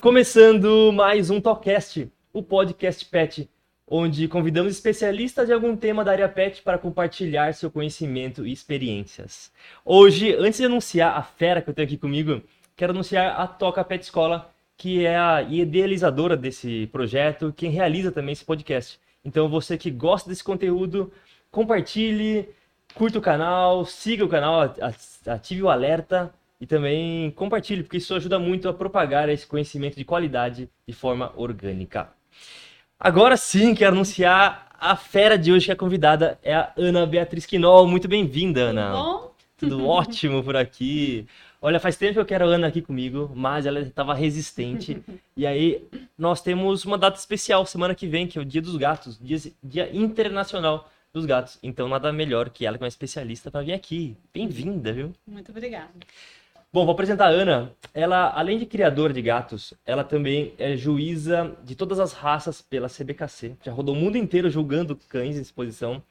Começando mais um Talkcast, o podcast pet, onde convidamos especialistas de algum tema da área pet para compartilhar seu conhecimento e experiências. Hoje, antes de anunciar a fera que eu tenho aqui comigo, quero anunciar a Toca Pet Escola, que é a idealizadora desse projeto, quem realiza também esse podcast. Então, você que gosta desse conteúdo, compartilhe, curta o canal, siga o canal, ative o alerta e também compartilhe, porque isso ajuda muito a propagar esse conhecimento de qualidade de forma orgânica. Agora sim, quero anunciar a fera de hoje que é convidada é a Ana Beatriz Quinol. Muito bem-vinda, Ana. Tudo bom? Tudo ótimo por aqui. Olha, faz tempo que eu quero a Ana aqui comigo, mas ela estava resistente. e aí, nós temos uma data especial semana que vem, que é o Dia dos Gatos, Dia, Dia Internacional dos Gatos. Então, nada melhor que ela, que é uma especialista, para vir aqui. Bem-vinda, viu? Muito obrigada. Bom, vou apresentar a Ana. Ela, além de criadora de gatos, ela também é juíza de todas as raças pela CBKC. Já rodou o mundo inteiro julgando cães em exposição.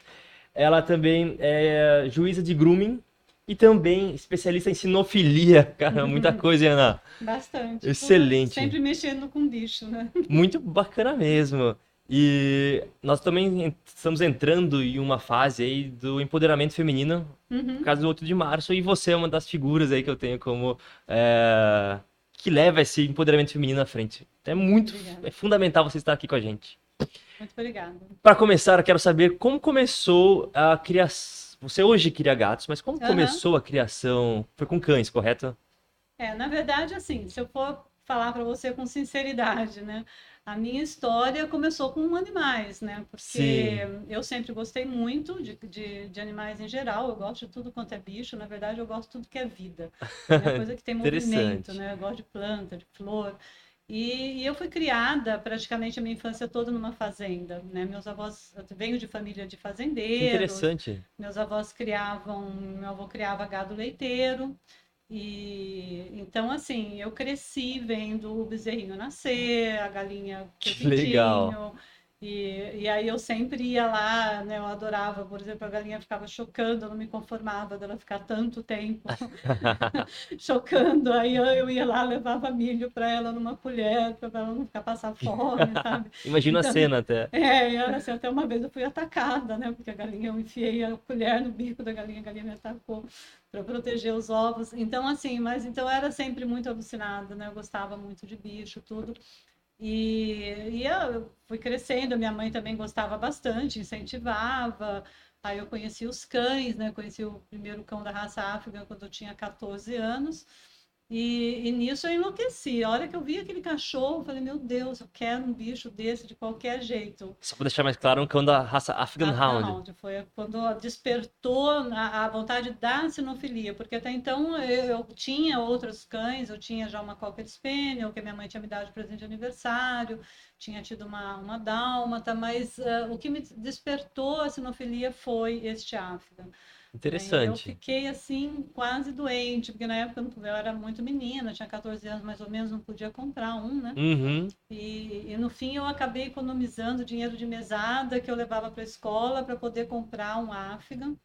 Ela também é juíza de grooming e também especialista em sinofilia. Cara, muita coisa, hein, Ana? Bastante. Excelente. Sempre mexendo com bicho, né? Muito bacana mesmo. E nós também estamos entrando em uma fase aí do empoderamento feminino, Uhum. por causa do 8 de março, e você é uma das figuras aí que eu tenho como é, que leva esse empoderamento feminino à frente. Então é muito, Obrigada. é fundamental você estar aqui com a gente. Muito obrigada. Para começar, eu quero saber como começou a criação. Você hoje cria gatos, mas como Aham. começou a criação? Foi com cães, correto? É, na verdade, assim, se eu for falar para você com sinceridade, né? A minha história começou com animais, né? Porque Sim. eu sempre gostei muito de, de, de animais em geral. Eu gosto de tudo quanto é bicho. Na verdade, eu gosto de tudo que é vida. É coisa que tem movimento, né? Eu gosto de planta, de flor. E, e eu fui criada praticamente a minha infância toda numa fazenda, né? Meus avós, eu venho de família de Que fazendeiros. interessante. Meus avós criavam, meu avô criava gado leiteiro. E então, assim, eu cresci vendo o bezerrinho nascer, a galinha Que legal. E, e aí eu sempre ia lá, né? Eu adorava, por exemplo, a galinha ficava chocando, eu não me conformava dela ficar tanto tempo chocando. Aí eu, eu ia lá, levava milho para ela numa colher, para ela não ficar passar fome, sabe? Imagina a Então- cena até. É, era assim, até uma vez eu fui atacada, né? Porque a galinha, eu enfiei a colher no bico da galinha, a galinha me atacou para proteger os ovos. Então, assim, mas então eu era sempre muito alucinada, né? Eu gostava muito de bicho, tudo. E, e eu fui crescendo, minha mãe também gostava bastante, incentivava. Aí eu conheci os cães, né? Conheci o primeiro cão da raça África quando eu tinha 14 anos. E, e nisso eu enlouqueci. A hora que eu vi aquele cachorro, eu falei, meu Deus, eu quero um bicho desse de qualquer jeito. Só para deixar mais claro, um cão da raça Afghan Hound. Hound. Foi quando despertou a, a vontade da sinofilia, porque até então eu, eu tinha outros cães, eu tinha já uma Cocker Spaniel, que minha mãe tinha me dado de presente de aniversário, tinha tido uma, uma dálmata, mas eh, o que me despertou a sinofilia foi este Afghan. Eu Interessante. fiquei assim, quase doente, porque na época eu eu era muito menina, tinha 14 anos mais ou menos, não podia comprar um, né? Uhum. E, e no fim eu acabei economizando dinheiro de mesada que eu levava para a escola para poder comprar um Afghan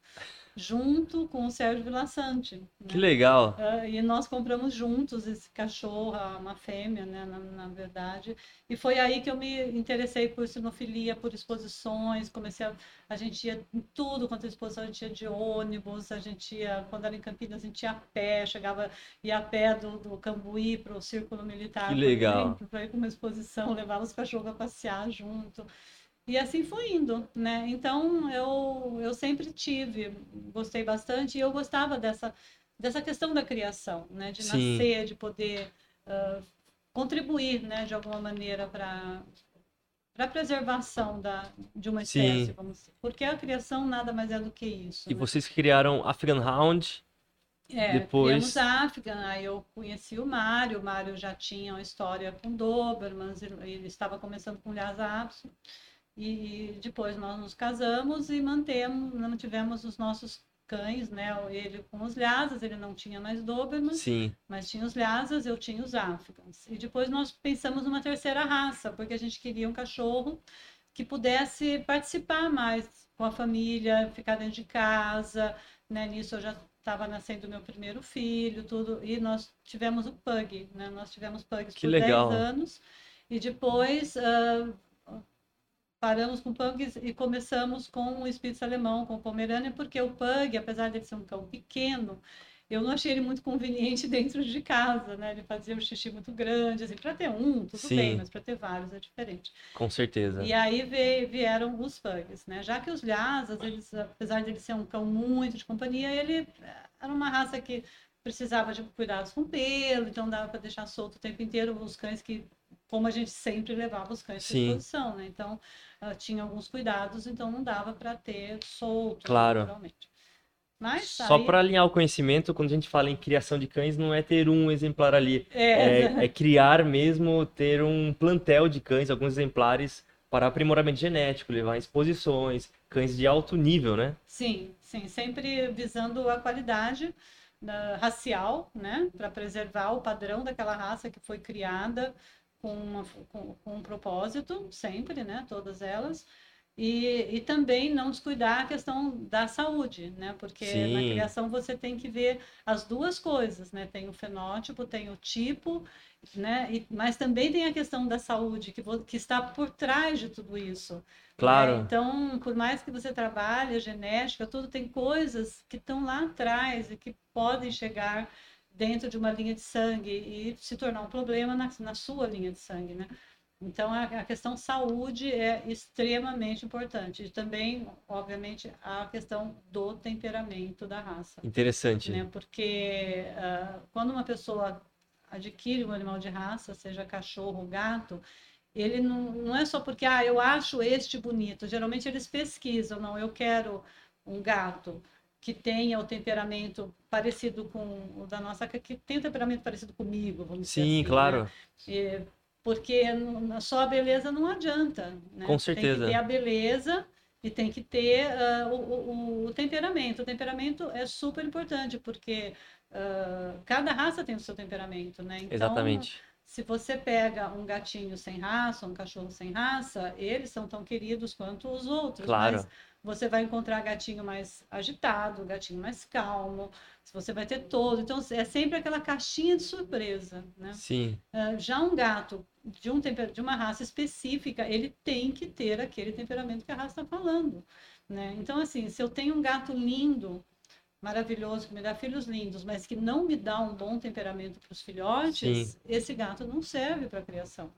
junto com o Sérgio Vilaçante. né? Que legal. Ah, E nós compramos juntos esse cachorro, a- uma fêmea, né, na, na verdade. E foi aí que eu me interessei por sinofilia, por exposições. Comecei a. A gente ia em tudo quanto é exposição, a gente ia de ônibus, a gente ia, quando era em Campinas, a gente ia a pé, chegava, ia a pé do, do Cambuí para o Círculo Militar, Que legal. para ir para uma exposição, levava os cachorros a passear junto. E assim foi indo, né? Então eu, eu sempre tive, gostei bastante, e eu gostava dessa, dessa questão da criação, né? De Sim. nascer, de poder ah, contribuir, né? De alguma maneira para para a preservação da, de uma Sim. espécie, vamos dizer. Porque a criação nada mais é do que isso. E né? vocês criaram Afghan Hound. É, Depois- África, aí eu conheci o Mário, o Mário já tinha uma história com Dobermans, ele ele estava começando com Lhasa Apso, e depois nós nos casamos e mantemos, mantivemos os nossos cães, né? Ele com os Lhasas, ele não tinha mais Dobermans, Sim. mas tinha os Lhasas, eu tinha os Áfricas. E depois nós pensamos numa terceira raça, porque a gente queria um cachorro que pudesse participar mais com a família, ficar dentro de casa, né? Nisso eu já estava nascendo meu primeiro filho, tudo, e nós tivemos o pug, né? Nós tivemos pugs Que por legal. 10 anos, e depois ah, paramos com pugs e começamos com o Spitz alemão, com o Pomerânia, porque o pug, apesar de ser um cão pequeno, eu não achei ele muito conveniente dentro de casa, né? Ele fazia um xixi muito grande, assim, para ter um, tudo Sim. bem, mas para ter vários é diferente. Com certeza. E aí veio- vieram os pugs, né? Já que os Lhasas, eles, apesar de ele ser um cão muito de companhia, ele era uma raça que precisava de cuidados com pelo, então dava para deixar solto o tempo inteiro os cães que, como a gente sempre levava os cães para Sim. exposição, né? Então ah, tinha alguns cuidados, então não dava para ter solto, Claro. naturalmente. Mas Só aí- para alinhar o conhecimento, quando a gente fala em criação de cães, não é ter um exemplar ali. é, É, é criar mesmo, ter um plantel de cães, alguns exemplares para aprimoramento genético, levar exposições, cães de alto nível, né? Sim, sim, sempre visando a qualidade da- racial, né, para preservar o padrão daquela raça que foi criada com, uma- com, com um propósito, sempre, né, todas elas. E, e também não descuidar a questão da saúde, né? Porque na Sim. criação você tem que ver as duas coisas, né? Tem o fenótipo, tem o tipo, né? E, mas também tem a questão da saúde que, que está por trás de tudo isso. Claro. né? Então, por mais que você trabalhe a genética, tudo tem coisas que estão lá atrás e que podem chegar dentro de uma linha de sangue e se tornar um problema na, na sua linha de sangue, né? Então, a, a questão saúde é extremamente importante. E também, obviamente, a questão do temperamento da raça Interessante. né? Porque ah, quando uma pessoa adquire um animal de raça, seja cachorro ou gato, ele não, não é só porque, ah, eu acho este bonito. Geralmente eles pesquisam, não, eu quero um gato que tenha o temperamento parecido com o da nossa, que tem o temperamento parecido comigo, vamos dizer Sim, assim, né? claro. E- porque só a beleza não adianta, né? Com Tem certeza. que ter a beleza e tem que ter ah, o, o- o temperamento. O temperamento é super importante, porque ah, cada raça tem o seu temperamento, né? Então, Exatamente. se você pega um gatinho sem raça, um cachorro sem raça, eles são tão queridos quanto os outros. Claro. Mas você vai encontrar gatinho mais agitado, gatinho mais calmo, você vai ter todo. Então, é sempre aquela caixinha de surpresa, né? Sim. Ah, Já um gato de, um temper... de uma raça específica, ele tem que ter aquele temperamento que a raça está falando, né? Então, assim, se eu tenho um gato lindo, maravilhoso, que me dá filhos lindos, mas que não me dá um bom temperamento para os filhotes, Sim. esse gato não serve para criação.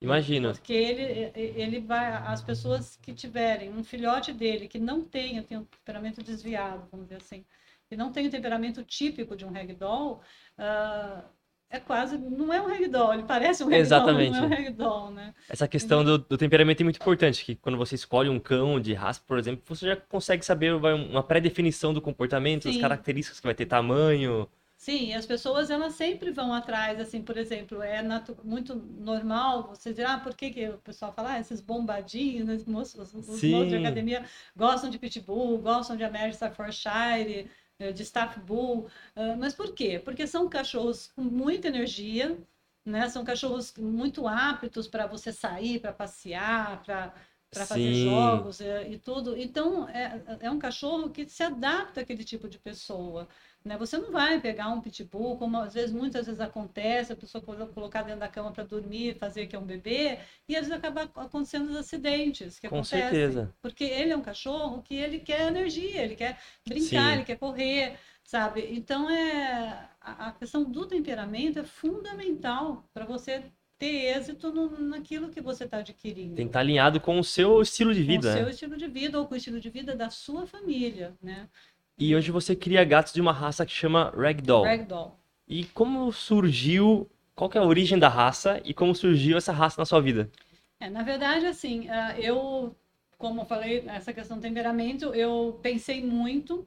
Imagino. Porque ele, ele vai, as pessoas que tiverem um filhote dele que não tenha, tem um temperamento desviado, vamos dizer assim, que não tem o temperamento típico de um ragdoll, ah, é quase, não é um ragdoll, ele parece um ragdoll, Exatamente. não é um ragdoll, né? Essa questão do, do temperamento é muito importante, que quando você escolhe um cão de raça, por exemplo, você já consegue saber uma pré-definição do comportamento, as Sim. características que vai ter tamanho. Sim, e as pessoas elas sempre vão atrás, assim, por exemplo, é muito normal você dizer, ah, por que, que o pessoal fala, ah, esses bombadinhos, né, os moços, os moços de academia gostam de Pitbull, gostam de American Staffordshire, eh, de Staff Bull, ah, mas por quê? Porque são cachorros com muita energia, né? São cachorros muito aptos para você sair, para passear, para para fazer jogos eh, e tudo. Então, é, é um cachorro que se adapta àquele tipo de pessoa. Né? Você não vai pegar um pitbull, como às vezes, muitas vezes acontece, a pessoa colo- colocar dentro da cama para dormir, fazer que é um bebê, e às vezes acaba acontecendo os acidentes que Com acontecem. certeza. Porque ele é um cachorro que ele quer energia, ele quer brincar, Sim. ele quer correr, sabe? Então, é, a, questão do temperamento é fundamental para você ter êxito no, naquilo que você está adquirindo Tem que estar alinhado com o seu estilo de com o vida. seu né? estilo de vida ou com o estilo de vida da sua família, né? E hoje você cria gatos de uma raça que chama Ragdoll. Ragdoll. E como surgiu, qual que é a origem da raça e como surgiu essa raça na sua vida? É, na verdade, assim, ah, eu, como eu falei, essa questão do temperamento, eu pensei muito,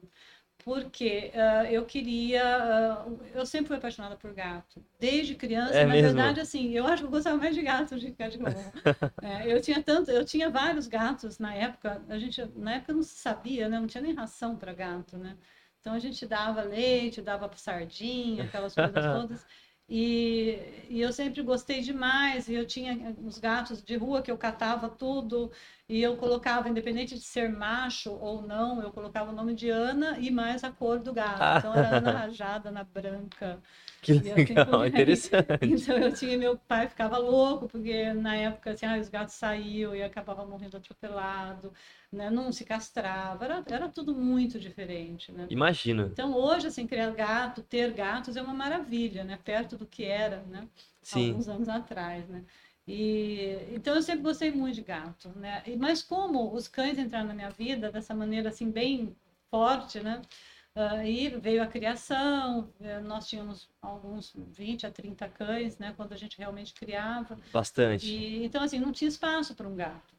porque ah, eu queria. ah, eu sempre fui apaixonada por gato, desde criança. É na mesmo? verdade, assim, eu acho que eu gostava mais de gato do que de cachorro. É, eu tinha tanto, eu tinha vários gatos na época. A gente, na época não se sabia, né? Não tinha nem ração para gato, né? Então a gente dava leite, dava sardinha, aquelas coisas todas. E, e eu sempre gostei demais. E eu tinha os gatos de rua que eu catava tudo. E eu colocava, independente de ser macho ou não, eu colocava o nome de Ana e mais a cor do gato. Ah. Então era Ana Rajada, Ana Branca. Que legal, interessante. Então eu tinha, meu pai ficava louco, porque na época assim, ah, os gatos saíam e acabava morrendo atropelado, né? Não se castrava, era, era tudo muito diferente, né? Imagino. Então hoje, assim, criar gato, ter gatos é uma maravilha, né? Perto do que era, né? Sim. alguns anos atrás, né? E então eu sempre gostei muito de gato, né? E, mas como os cães entraram na minha vida dessa maneira assim bem forte, né? Aí veio a criação, eh, nós tínhamos alguns 20 a 30 cães, né, quando a gente realmente criava. Bastante. E, então, assim, não tinha espaço para um gato.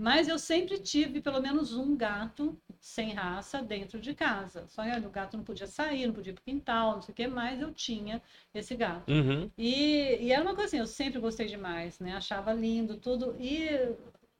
Mas eu sempre tive pelo menos um gato sem raça dentro de casa. Só que o gato não podia sair, não podia ir para o quintal, não sei o que, mas eu tinha esse gato. Uhum. E, e era uma coisa assim, eu sempre gostei demais, né? Achava lindo tudo. E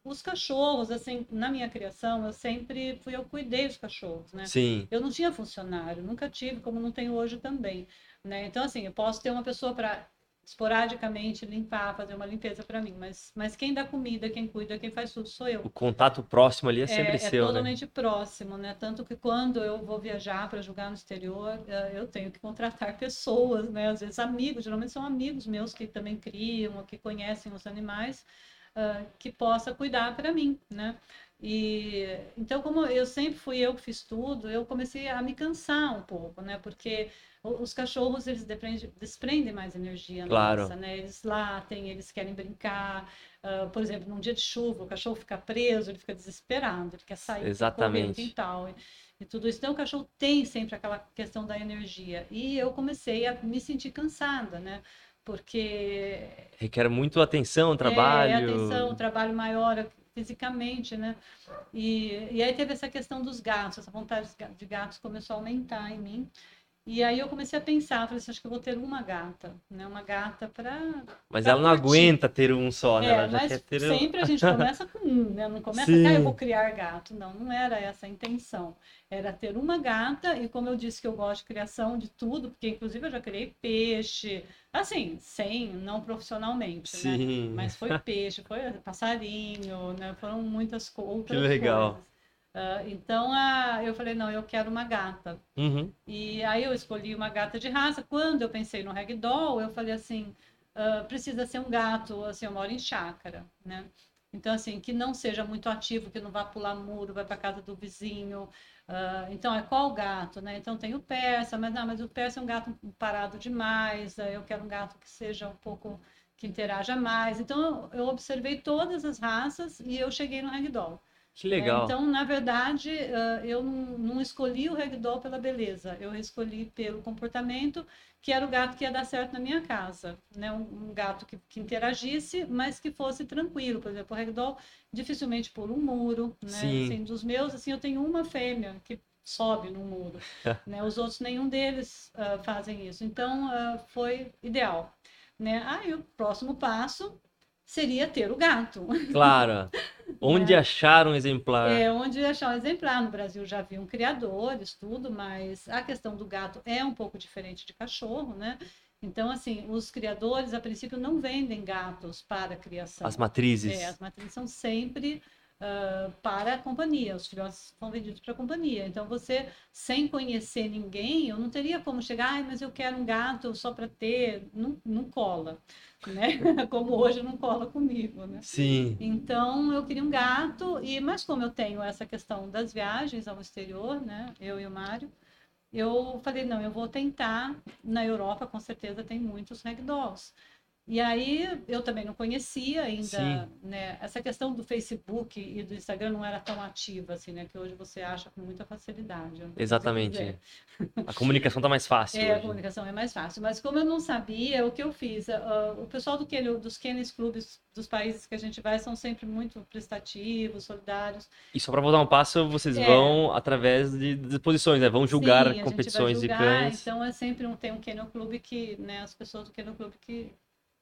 os cachorros, assim, na minha criação, eu sempre fui, eu cuidei dos cachorros, né? Sim. Eu não tinha funcionário, nunca tive, como não tenho hoje também, né? Então, assim, eu posso ter uma pessoa para esporadicamente limpar, fazer uma limpeza para mim, mas, mas quem dá comida, quem cuida, quem faz tudo sou eu. O contato próximo ali é sempre É, é seu, né? totalmente próximo, né? Tanto que quando eu vou viajar para jogar no exterior, eh, eu tenho que contratar pessoas, né? Às vezes amigos, geralmente são amigos meus que também criam, ou que conhecem os animais, ah, que possa cuidar para mim, né? E então, como eu sempre fui eu que fiz tudo, eu comecei a me cansar um pouco, né? Porque os cachorros eles desprendem, desprendem mais energia Claro. nossa, né? Eles latem, eles querem brincar. Ah, por exemplo, num dia de chuva, o cachorro fica preso, ele fica desesperado, ele quer sair, correr Exatamente. quintal e, e tudo isso. Então, o cachorro tem sempre aquela questão da energia. E eu comecei a me sentir cansada, né? Porque Requer muito atenção, é, trabalho. é atenção, trabalho maior fisicamente, né? E, e aí teve essa questão dos gatos, essa vontade de ga- de gatos começou a aumentar em mim. E aí eu comecei a pensar, falei assim, acho que eu vou ter uma gata, né? Uma gata para Mas pra ela não curtir. aguenta ter um só, né? É, ela já quer ter. sempre a gente começa com um, né? Não começa Sim. que ah, eu vou criar gato. Não, não era essa a intenção. Era ter uma gata, e como eu disse que eu gosto de criação de tudo, porque inclusive eu já criei peixe, assim, sem, não profissionalmente, né? Sim. Mas foi peixe, foi passarinho, né? Foram muitas outras legal. coisas. Ah, então ah, eu falei, não, eu quero uma gata. Uhum. E aí eu escolhi uma gata de raça. Quando eu pensei no ragdoll, eu falei assim, ah, precisa ser um gato, assim, eu moro em chácara, né? Então, assim, que não seja muito ativo, que não vá pular muro, vai para casa do vizinho. Ah, então, é qual gato, né? Então, tem o persa, mas não, mas o persa é um gato parado demais. ah, Eu quero um gato que seja um pouco, que interaja mais. Então, eu observei todas as raças e eu cheguei no ragdoll. Que É, legal. então, na verdade, ah, eu não, não escolhi o ragdoll pela beleza, eu escolhi pelo comportamento, que era o gato que ia dar certo na minha casa, né? Um, um gato que, que interagisse, mas que fosse tranquilo. Por exemplo, o ragdoll dificilmente pula um muro, né? Sim. Assim, dos meus, assim, eu tenho uma fêmea que sobe no muro, né? Os outros, nenhum deles ah, fazem isso. Então, ah, foi ideal, né? Aí, o próximo passo seria ter o gato. Claro. Onde achar um exemplar? É onde achar um exemplar. No Brasil já haviam criadores, tudo, mas a questão do gato é um pouco diferente de cachorro, né? Então, assim, os criadores, a princípio, não vendem gatos para criação. As matrizes. É, as matrizes são sempre ah, para a companhia, os filhotes são vendidos para a companhia. Então, você, sem conhecer ninguém, eu não teria como chegar, "Ai, mas eu quero um gato só para ter. Não, não cola, né? Como hoje não cola comigo, né? Sim. Então eu queria um gato, e mas como eu tenho essa questão das viagens ao exterior, né? Eu e o Mário, eu falei, não, eu vou tentar. Na Europa, com certeza, tem muitos ragdolls. E aí eu também não conhecia ainda, Sim. né? Essa questão do Facebook e do Instagram não era tão ativa assim, né? Que hoje você acha com muita facilidade. Exatamente. A comunicação tá mais fácil É, a hoje. comunicação é mais fácil. Mas como eu não sabia, o que eu fiz? Ah, o pessoal do Kenny, dos Kennels Clubes dos países que a gente vai são sempre muito prestativos, solidários. E só para voltar um passo, vocês É. vão através de de exposições, né? Vão julgar Sim, a competições de julgar, cães. Então é sempre um, tem um Kennel Clube que, né, as pessoas do Kennel Clube que,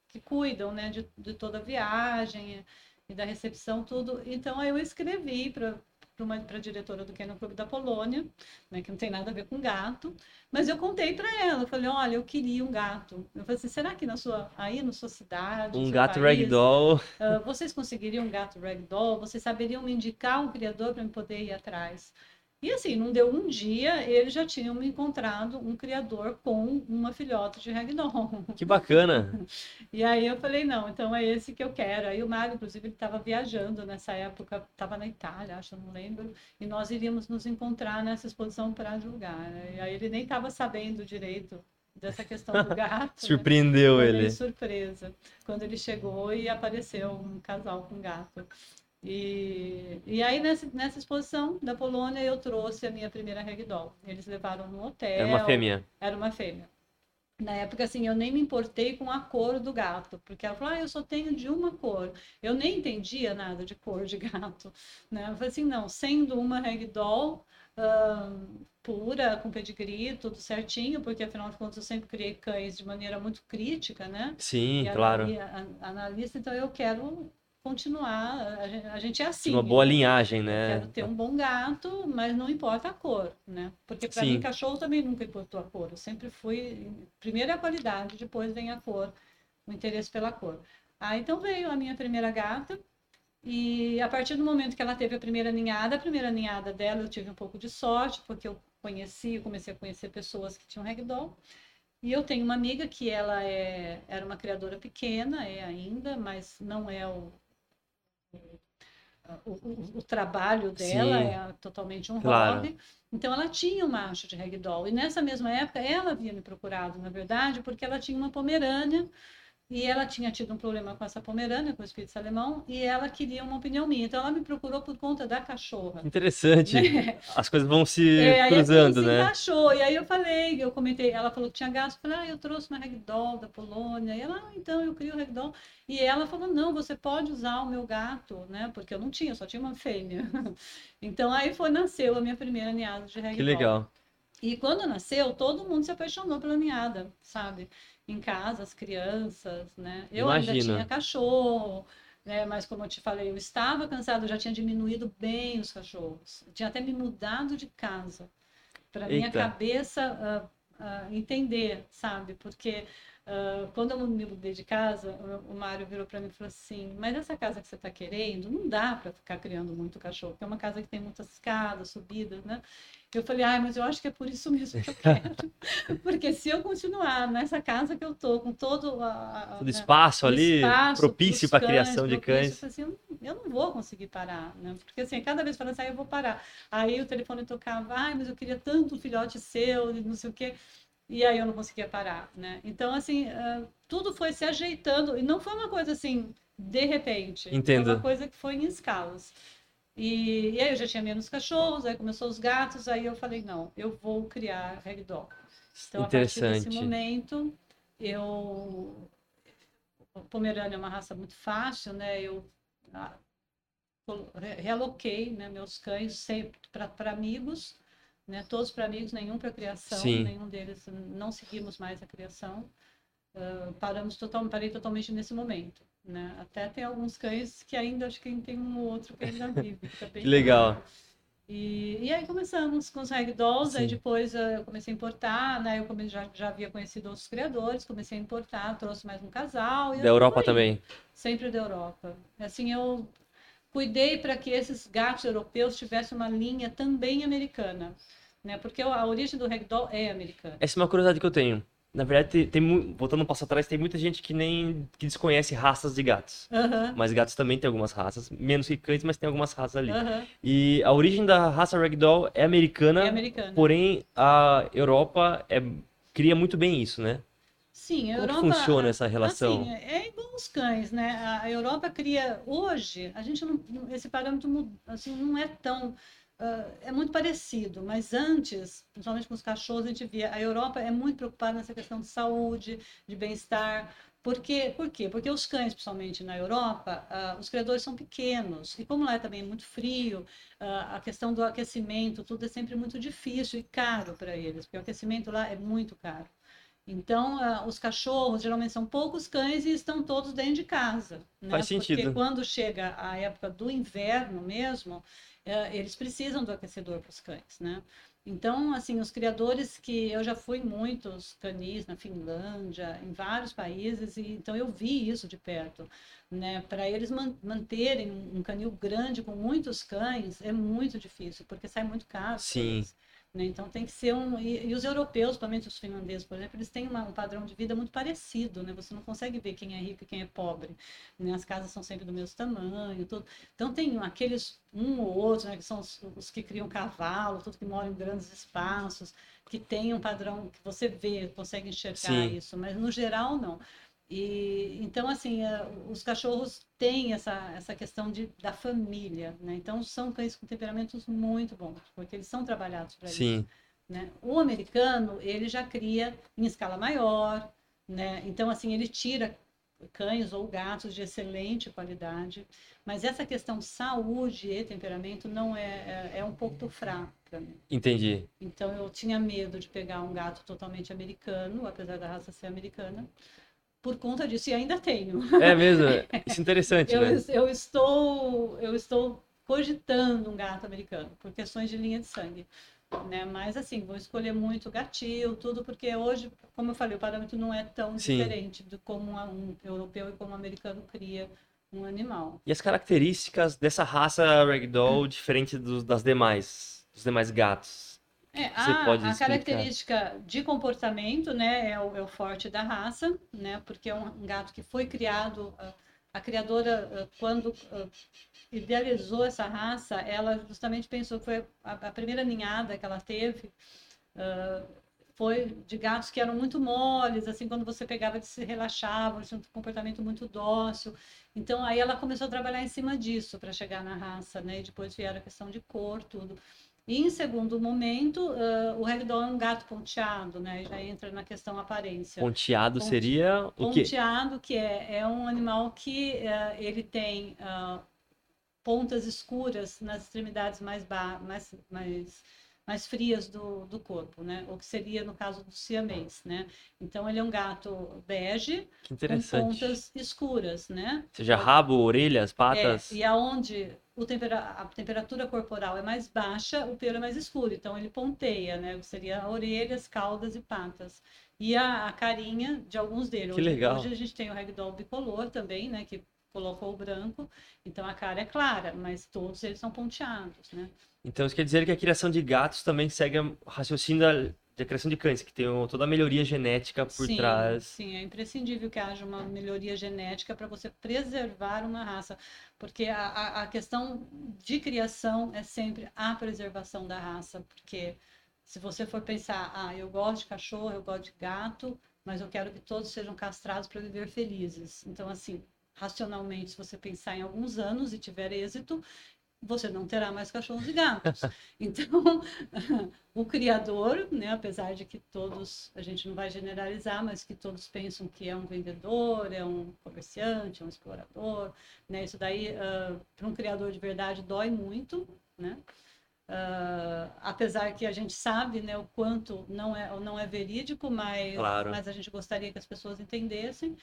que cuidam, né, de, de toda a viagem e da recepção, tudo. Então aí eu escrevi para para a diretora do Kennel Club da Polônia, né, que não tem nada a ver com gato, mas eu contei para ela, eu falei, olha, eu queria um gato. Eu falei assim, será que na sua, aí na sua cidade, um gato país, ragdoll, uh, vocês conseguiriam um gato ragdoll? Vocês saberiam me indicar um criador para eu poder ir atrás? E assim, não deu um dia, eles já tinham me encontrado um criador com uma filhota de ragdoll. Que bacana! e aí eu falei, não, então é esse que eu quero. Aí o Mário, inclusive, ele estava viajando nessa época, estava na Itália, acho, não lembro, e nós iríamos nos encontrar nessa exposição para julgar. Né? E aí ele nem estava sabendo direito dessa questão do gato. Né? Surpreendeu né? ele. Surpresa, quando ele chegou e apareceu um casal com gato. E, e aí, nessa, nessa exposição da Polônia, eu trouxe a minha primeira ragdoll. Eles levaram no hotel. Era uma fêmea. Era uma fêmea. Na época, assim, eu nem me importei com a cor do gato, porque ela falou, ah, eu só tenho de uma cor. Eu nem entendia nada de cor de gato, né? Eu falei assim, não, sendo uma ragdoll uh, pura, com pedigree, tudo certinho, porque afinal de contas eu sempre criei cães de maneira muito crítica, né? Sim, e claro. Analista, então eu quero continuar. A gente, é assim. Uma boa linhagem, né? quero ter um bom gato, mas não importa a cor, né? Porque para mim cachorro também nunca importou a cor. Eu sempre fui primeiro é a qualidade, depois vem a cor, o interesse pela cor. Ah, então veio a minha primeira gata. E a partir do momento que ela teve a primeira ninhada, a primeira ninhada dela eu tive um pouco de sorte, porque eu conheci, comecei a conhecer pessoas que tinham ragdoll. E eu tenho uma amiga que ela é, era uma criadora pequena, é ainda, mas não é o, o, o, o trabalho dela Sim, é totalmente um claro. hobby. Então ela tinha um macho de ragdoll. E nessa mesma época ela havia me procurado, na verdade, porque ela tinha uma pomerânia e ela tinha tido um problema com essa pomerânia, com o espírito alemão, e ela queria uma opinião minha. Então ela me procurou por conta da cachorra. Interessante. Né? As coisas vão se é, cruzando, né? Se encaixou. E aí eu falei, eu comentei, ela falou que tinha gato, eu falei, ah, eu trouxe uma ragdoll da Polônia. E ela, ah, então eu crio ragdoll. E ela falou, não, você pode usar o meu gato, né? Porque eu não tinha, só tinha uma fêmea. então aí foi, nasceu a minha primeira ninhada de ragdoll. Que legal. E quando nasceu, todo mundo se apaixonou pela ninhada, sabe? Em casa, as crianças, né? Eu Imagina. ainda tinha cachorro, né? Mas como eu te falei, eu estava cansado, já tinha diminuído bem os cachorros. Eu tinha até me mudado de casa para minha cabeça uh, uh, entender, sabe? Porque Uh, quando eu me mudei de casa, o, Mário virou para mim e falou assim: Mas essa casa que você está querendo, não dá para ficar criando muito cachorro, porque é uma casa que tem muitas escadas, subidas, né? Eu falei, ai, mas eu acho que é por isso mesmo que eu quero. Porque se eu continuar nessa casa que eu tô, com todo a, todo né, espaço ali, espaço propício para a criação de cães. Assim, eu não vou conseguir parar, né? Porque assim, cada vez falando assim, ah, eu vou parar. Aí o telefone tocava, ai, mas eu queria tanto um filhote seu, não sei o quê. E aí eu não conseguia parar, né? Então, assim, uh, tudo foi se ajeitando. E não foi uma coisa assim, de repente. Entendo. Foi uma coisa que foi em escalas. E, e, aí eu já tinha menos cachorros, aí começou os gatos, aí eu falei, não, eu vou criar ragdoll. Então, a partir desse momento, eu... O Pomerânia é uma raça muito fácil, né? Eu ah, realoquei né, meus cães sempre para amigos, né? Todos para amigos, nenhum para criação, Sim. nenhum deles não seguimos mais a criação. Uh, paramos total, parei totalmente nesse momento. Né? Até tem alguns cães que ainda acho que tem um ou outro que ainda vive. Que, que legal. E, e aí começamos com os ragdolls, aí depois eu comecei a importar, né? Eu comecei, já, já havia conhecido outros criadores, comecei a importar, trouxe mais um casal. da Europa também? Sempre da Europa. Assim, eu cuidei para que esses gatos europeus tivessem uma linha também americana, né? Porque a origem do ragdoll é americana. Essa é uma curiosidade que eu tenho. Na verdade, tem, voltando um passo atrás, tem muita gente que nem que desconhece raças de gatos. Uhum. Mas gatos também tem algumas raças, menos que cães, mas tem algumas raças ali. Uhum. E a origem da raça Ragdoll é americana, é americana. porém a Europa é, cria muito bem isso, né? Sim, a Como Europa. funciona essa relação? Assim, é igual os cães, né? A Europa cria. Hoje, a gente não. Esse parâmetro assim, não é tão Uh, é muito parecido, mas antes, principalmente com os cachorros, a gente via a Europa é muito preocupada nessa questão de saúde, de bem-estar. Por quê? Por quê? Porque os cães, principalmente na Europa, uh, os criadores são pequenos. E como lá é também muito frio, uh, a questão do aquecimento, tudo é sempre muito difícil e caro para eles, porque o aquecimento lá é muito caro. Então, os cachorros geralmente são poucos cães e estão todos dentro de casa. Né? Faz sentido. Porque quando chega a época do inverno mesmo, é, eles precisam do aquecedor para os cães, né? Então, assim, os criadores que eu já fui muitos canis na Finlândia, em vários países, e então eu vi isso de perto, né? Para eles man manterem um canil grande com muitos cães é muito difícil, porque sai muito caro. Sim. Né? Então tem que ser um. E, e os europeus, principalmente os finlandeses, por exemplo, eles têm uma, um padrão de vida muito parecido, né? Você não consegue ver quem é rico e quem é pobre. Né? As casas são sempre do mesmo tamanho, tudo. Então tem aqueles um ou outro, né? Que são os, os que criam cavalo, tudo que moram em grandes espaços, que tem um padrão que você vê, consegue enxergar Sim. isso, mas no geral não. E então assim, é, os cachorros têm essa, essa questão de, da família, né? Então são cães com temperamentos muito bons, porque eles são trabalhados para isso. Né? O americano ele já cria em escala maior, né? Então assim ele tira cães ou gatos de excelente qualidade, mas essa questão saúde e temperamento não é é, é um pouco fraco para mim. Entendi. Então eu tinha medo de pegar um gato totalmente americano, apesar da raça ser americana por conta disso e ainda tenho. É mesmo? Isso é interessante, eu, né? Eu estou, eu estou cogitando um gato americano por questões de linha de sangue. Né? Mas assim, vou escolher muito gatil, tudo, porque hoje, como eu falei, o parâmetro não é tão Sim. diferente de como um europeu e como um americano cria um animal. E as características dessa raça Ragdoll, diferente dos, das demais, dos demais gatos? É, a, a característica de comportamento, né, é o, é o, forte da raça, né, porque é um, um gato que foi criado, a, a criadora, quando idealizou essa raça, ela justamente pensou que foi a, a primeira ninhada que ela teve, uh, foi de gatos que eram muito moles, assim, quando você pegava, eles se relaxavam, eles tinham um comportamento muito dócil. Então, aí ela começou a trabalhar em cima disso para chegar na raça, né? E depois vieram a questão de cor, tudo. E em segundo momento, uh, o ragdoll é um gato ponteado, né? Já entra na questão aparência. Ponteado Ponte... seria o quê? Ponteado, que é, é um animal que uh, ele tem uh, pontas escuras nas extremidades mais, mais, mais mais frias do, do corpo, né? O que seria no caso do siamês, né? Então ele é um gato bege com pontas escuras, né? Seja rabo, orelhas, patas. É, e aonde o tempera a temperatura corporal é mais baixa, o pelo é mais escuro. Então ele ponteia, né? Seria orelhas, caudas e patas. E a, a carinha de alguns deles. Que hoje, legal. Hoje a gente tem o ragdoll bicolor também, né? Que colocou o branco, então a cara é clara, mas todos eles são ponteados, né? Então isso quer dizer que a criação de gatos também segue o raciocínio da, da criação de cães, que tem toda a melhoria genética por sim, trás. Sim, é imprescindível que haja uma melhoria genética para você preservar uma raça, porque a, a, a, questão de criação é sempre a preservação da raça, porque se você for pensar, ah, eu gosto de cachorro, eu gosto de gato, mas eu quero que todos sejam castrados para viver felizes. Então, assim, racionalmente, se você pensar em alguns anos e tiver êxito, você não terá mais cachorros e gatos. Então, o criador, né, apesar de que todos, a gente não vai generalizar, mas que todos pensam que é um vendedor, é um comerciante, é um explorador, né, isso daí, uh, para um criador de verdade, dói muito, né? Uh, apesar que a gente sabe né, o quanto não é, não é verídico, mas, claro. mas a gente gostaria que as pessoas entendessem.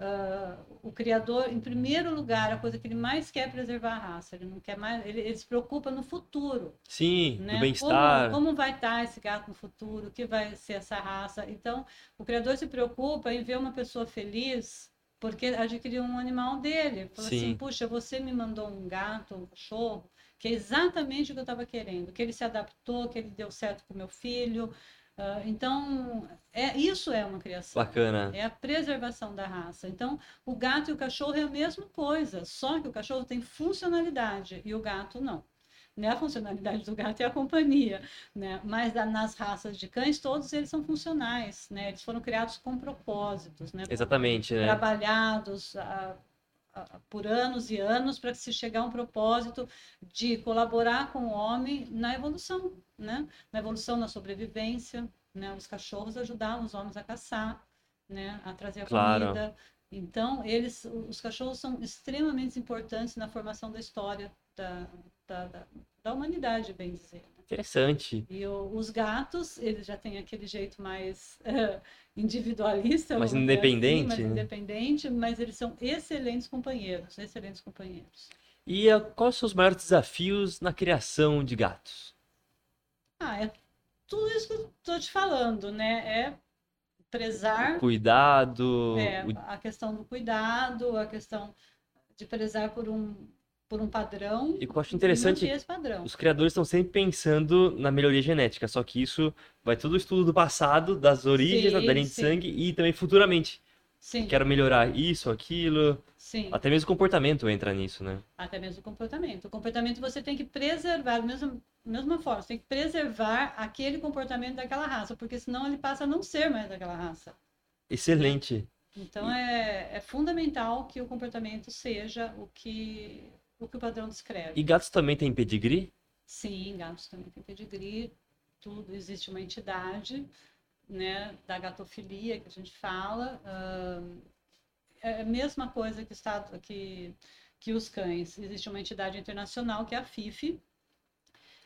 Uh, o criador, em primeiro lugar, a coisa que ele mais quer é preservar a raça. Ele não quer mais, ele, ele se preocupa no futuro. Sim, né? no bem-estar. Como, como, vai estar esse gato no futuro? O que vai ser essa raça? Então, o criador se preocupa em ver uma pessoa feliz porque adquiriu um animal dele. Fala assim, Sim. assim, puxa, você me mandou um gato, um cachorro, que é exatamente o que eu estava querendo, que ele se adaptou, que ele deu certo com meu filho, Uh, então, é, isso é uma criação. Bacana. É a preservação da raça. Então, o gato e o cachorro é a mesma coisa, só que o cachorro tem funcionalidade e o gato não. Né? A funcionalidade do gato é a companhia, né? mas nas raças de cães, todos eles são funcionais. Né? Eles foram criados com propósitos. Né? Exatamente. Né? Trabalhados. Por anos e anos para se chegar a um propósito de colaborar com o homem na evolução, né? Na evolução, na sobrevivência, né? Os cachorros ajudavam os homens a caçar, né? A trazer a claro. comida. Então, eles, os cachorros são extremamente importantes na formação da história da, da, da, da humanidade, bem dizer. Né? Interessante. E o, os gatos, eles já têm aquele jeito mais uh, individualista, mais independente, assim, mais independente, mas eles são excelentes companheiros, excelentes companheiros. E uh, quais são os maiores desafios na criação de gatos? Ah, é tudo isso que eu tô te falando, né? É prezar. Cuidado. É, a questão do cuidado, a questão de prezar por um, por um padrão. E eu acho interessante, os criadores estão sempre pensando na melhoria genética, só que isso vai todo o estudo do passado, das origens Sim, da linha de sangue e também futuramente. Sim, Quero melhorar isso, aquilo. sim. Até mesmo o comportamento entra nisso, né? Até mesmo o comportamento. O comportamento você tem que preservar, da mesma, mesma forma, você tem que preservar aquele comportamento daquela raça, porque senão ele passa a não ser mais daquela raça. Excelente. Então é, é fundamental que o comportamento seja o que o, que o padrão descreve. E gatos também têm pedigree? Sim, gatos também têm pedigree, tudo, existe uma entidade, né, da gatofilia que a gente fala, ahn, é a mesma coisa que, está, que, que os cães. Existe uma entidade internacional que é a FIF.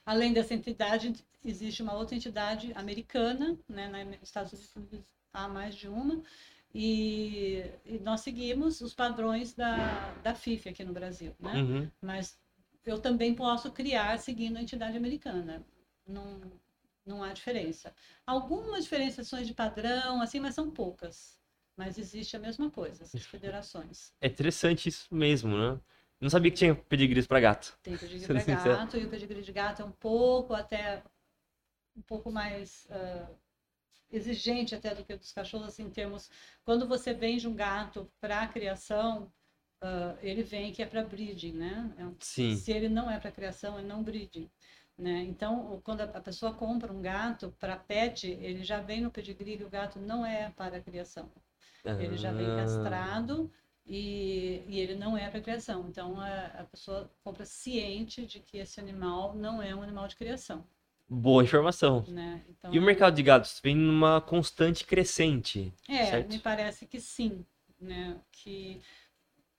Além dessa entidade, existe uma outra entidade americana, né, nos Estados Unidos há mais de uma, e, e nós seguimos os padrões da, da FIF aqui no Brasil, né? Uhum. Mas eu também posso criar seguindo a entidade americana. Não, não há diferença. Algumas diferenciações de padrão, assim, mas são poucas. Mas existe a mesma coisa, essas federações. É interessante isso mesmo, né? Não sabia que tinha pedigrees para gato. Tem pedigree para gato e o pedigree de gato é um pouco até um pouco mais ah, exigente até do que dos cachorros, assim, em termos quando você vende um gato para criação, ah, ele vem que é para breeding, né? É um- Sim. Se ele não é para criação, é não breeding. Né? Então, quando a pessoa compra um gato para pet, ele já vem no pedigree que o gato não é para criação. Ele já vem Ah, castrado e, e ele não é para criação. Então, a, a pessoa compra ciente de que esse animal não é um animal de criação. Boa informação. Né? Então, E o mercado de gatos vem numa constante crescente. É, certo? me parece que sim, né? Que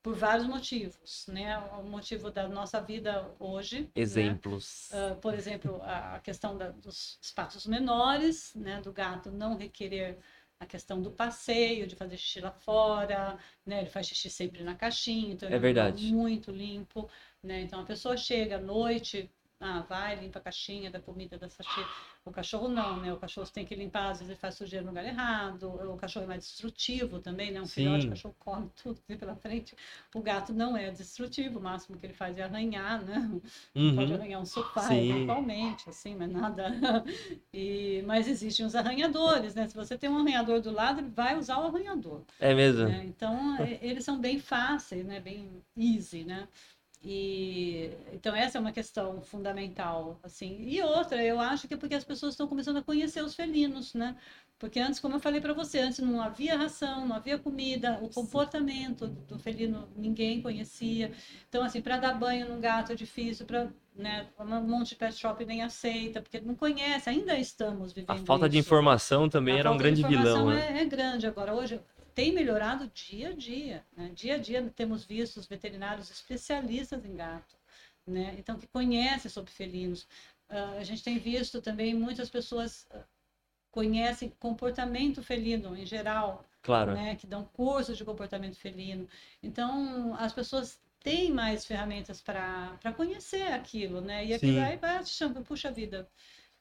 por vários motivos, né? O motivo da nossa vida hoje, né? Exemplos. Ah, por exemplo, a questão da- dos espaços menores, né, do gato não requerer a questão do passeio, de fazer xixi lá fora, né, ele faz xixi sempre na caixinha, então É verdade. muito limpo, né, então a pessoa chega à noite, ah, vai, limpa a caixinha da comida, da sachê, o cachorro não, né, o cachorro tem que limpar, às vezes ele faz sujeira no lugar errado, o cachorro é mais destrutivo também, né, um filhote, Sim. o cachorro come tudo que pela frente, o gato não é destrutivo, o máximo que ele faz é arranhar, né, pode Uhum. arranhar um sofá Sim. eventualmente, assim, mas nada. E, mas existem os arranhadores, né? Se você tem um arranhador do lado, ele vai usar o arranhador. É mesmo. né? Então, e- eles são bem fáceis, né? Bem easy, né? E então essa é uma questão fundamental, assim. E outra, eu acho que é porque as pessoas estão começando a conhecer os felinos, né? Porque antes, como eu falei para você, antes não havia ração, não havia comida, o comportamento do felino ninguém conhecia. Então, assim, para dar banho num gato é difícil, para né, um monte de pet shop nem aceita, porque não conhece, ainda estamos vivendo A falta de isso. informação também A era um de grande vilão, né? É, é grande agora. Hoje tem melhorado dia a dia. Né? Dia a dia temos visto os veterinários especialistas em gato, né? então que conhecem sobre felinos. Ah, a gente tem visto também muitas pessoas ah, conhecem comportamento felino em geral, Claro. né, que dão cursos de comportamento felino. Então, as pessoas têm mais ferramentas para conhecer aquilo, né? E aquilo Sim. aí vai achando, puxa vida.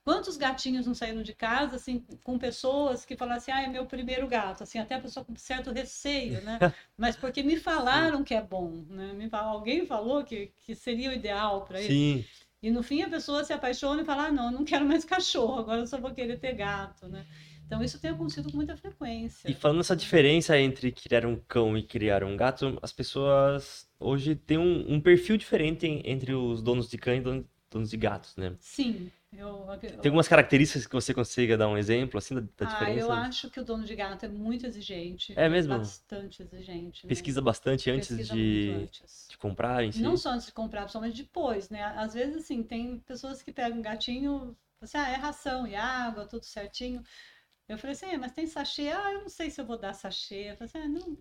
Quantos gatinhos não saíram de casa, assim, com pessoas que falaram assim, ah, é meu primeiro gato, assim, até a pessoa com certo receio, né? Mas porque me falaram que é bom, né? Me alguém falou que, que seria o ideal para ele. Sim. E no fim a pessoa se apaixona e fala: ah, não, não quero mais cachorro, agora eu só vou querer ter gato, né? Então isso tem acontecido com muita frequência. E falando essa diferença entre criar um cão e criar um gato, as pessoas hoje têm um, um perfil diferente entre os donos de cães e don- donos de gatos, né? Sim, eu, Tem algumas características que você consiga dar um exemplo, assim, da, da ah, diferença? eu acho que o dono de gato é muito exigente. É mesmo? Bastante exigente. né? Pesquisa bastante antes Pesquisa de, antes. de comprar em si? Não só antes de comprar, principalmente depois, né? Às vezes, assim, tem pessoas que pegam um gatinho, assim, ah, é ração e água, tudo certinho. Eu falei assim, "É, mas tem sachê? Ah, eu não sei se eu vou dar sachê. Eu falei assim, ah, não,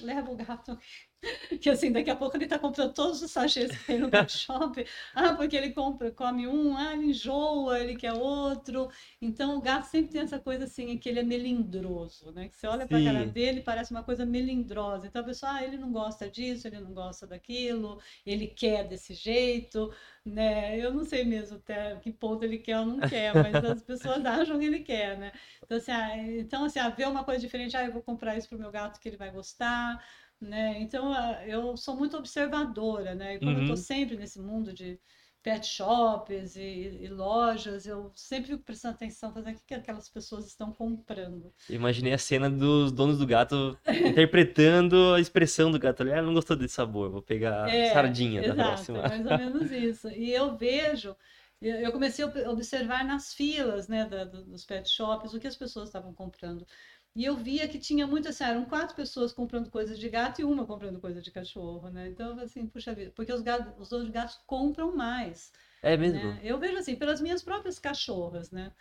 leva o gato que assim, daqui a pouco ele está comprando todos os sachês que tem no pet shop. Ah, porque ele compra, come um, ah, ele enjoa, ele quer outro. Então o gato sempre tem essa coisa assim, que ele é melindroso, né? Que você olha para a cara dele, parece uma coisa melindrosa. Então a pessoa, ah, ele não gosta disso, ele não gosta daquilo, ele quer desse jeito, né? Eu não sei mesmo até que ponto ele quer ou não quer, mas as pessoas acham que ele quer, né? Então assim, ah, então, assim ah, ver uma coisa diferente, ah, eu vou comprar isso pro meu gato que ele vai gostar né? Então ah, eu sou muito observadora, né? E como uhum. eu estou sempre nesse mundo de pet shops e, e, lojas, eu sempre fico prestando atenção, fazer o que aquelas pessoas estão comprando. Imaginei a cena dos donos do gato interpretando a expressão do gato. Ah, não gostou desse sabor, vou pegar é, sardinha exato, da próxima. É mais ou menos isso. E eu vejo, eu comecei a observar nas filas né, da, dos pet shops o que as pessoas estavam comprando. E eu via que tinha muito assim, eram quatro pessoas comprando coisas de gato e uma comprando coisa de cachorro, né? Então, assim, puxa vida, porque os, gatos, os outros gatos compram mais. É mesmo? Né? Eu vejo assim, pelas minhas próprias cachorras, né?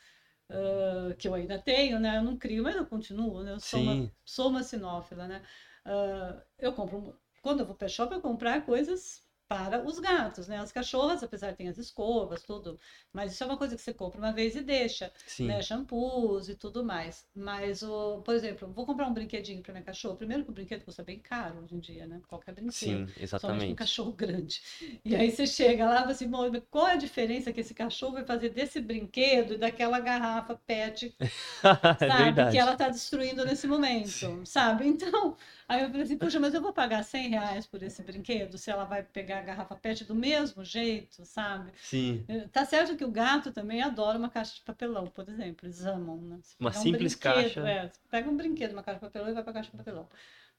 Uh, que eu ainda tenho, né? Eu não crio, mas eu continuo, né? Eu sou, uma, sou uma sinófila, né? Uh, eu compro, quando eu vou para shop, eu comprar coisas para os gatos, né? As cachorras, apesar de ter as escovas, tudo, mas isso é uma coisa que você compra uma vez e deixa, Sim. né? Shampoos e tudo mais. Mas, o, por exemplo, vou comprar um brinquedinho para minha cachorra. Primeiro que o brinquedo custa bem caro hoje em dia, né? Qualquer brinquedo. Sim, exatamente. um cachorro grande. E aí você chega lá e assim, qual é a diferença que esse cachorro vai fazer desse brinquedo e daquela garrafa PET, é sabe? É que ela está destruindo nesse momento, Sim. sabe? Então, Aí eu falei assim, puxa, mas eu vou pagar 100 reais por esse brinquedo se ela vai pegar a garrafa PET do mesmo jeito, sabe? Sim. Eh, tá certo que o gato também adora uma caixa de papelão, por exemplo, eles amam, né? Uma simples caixa. É, pega um brinquedo, uma caixa de papelão e vai para a caixa de papelão.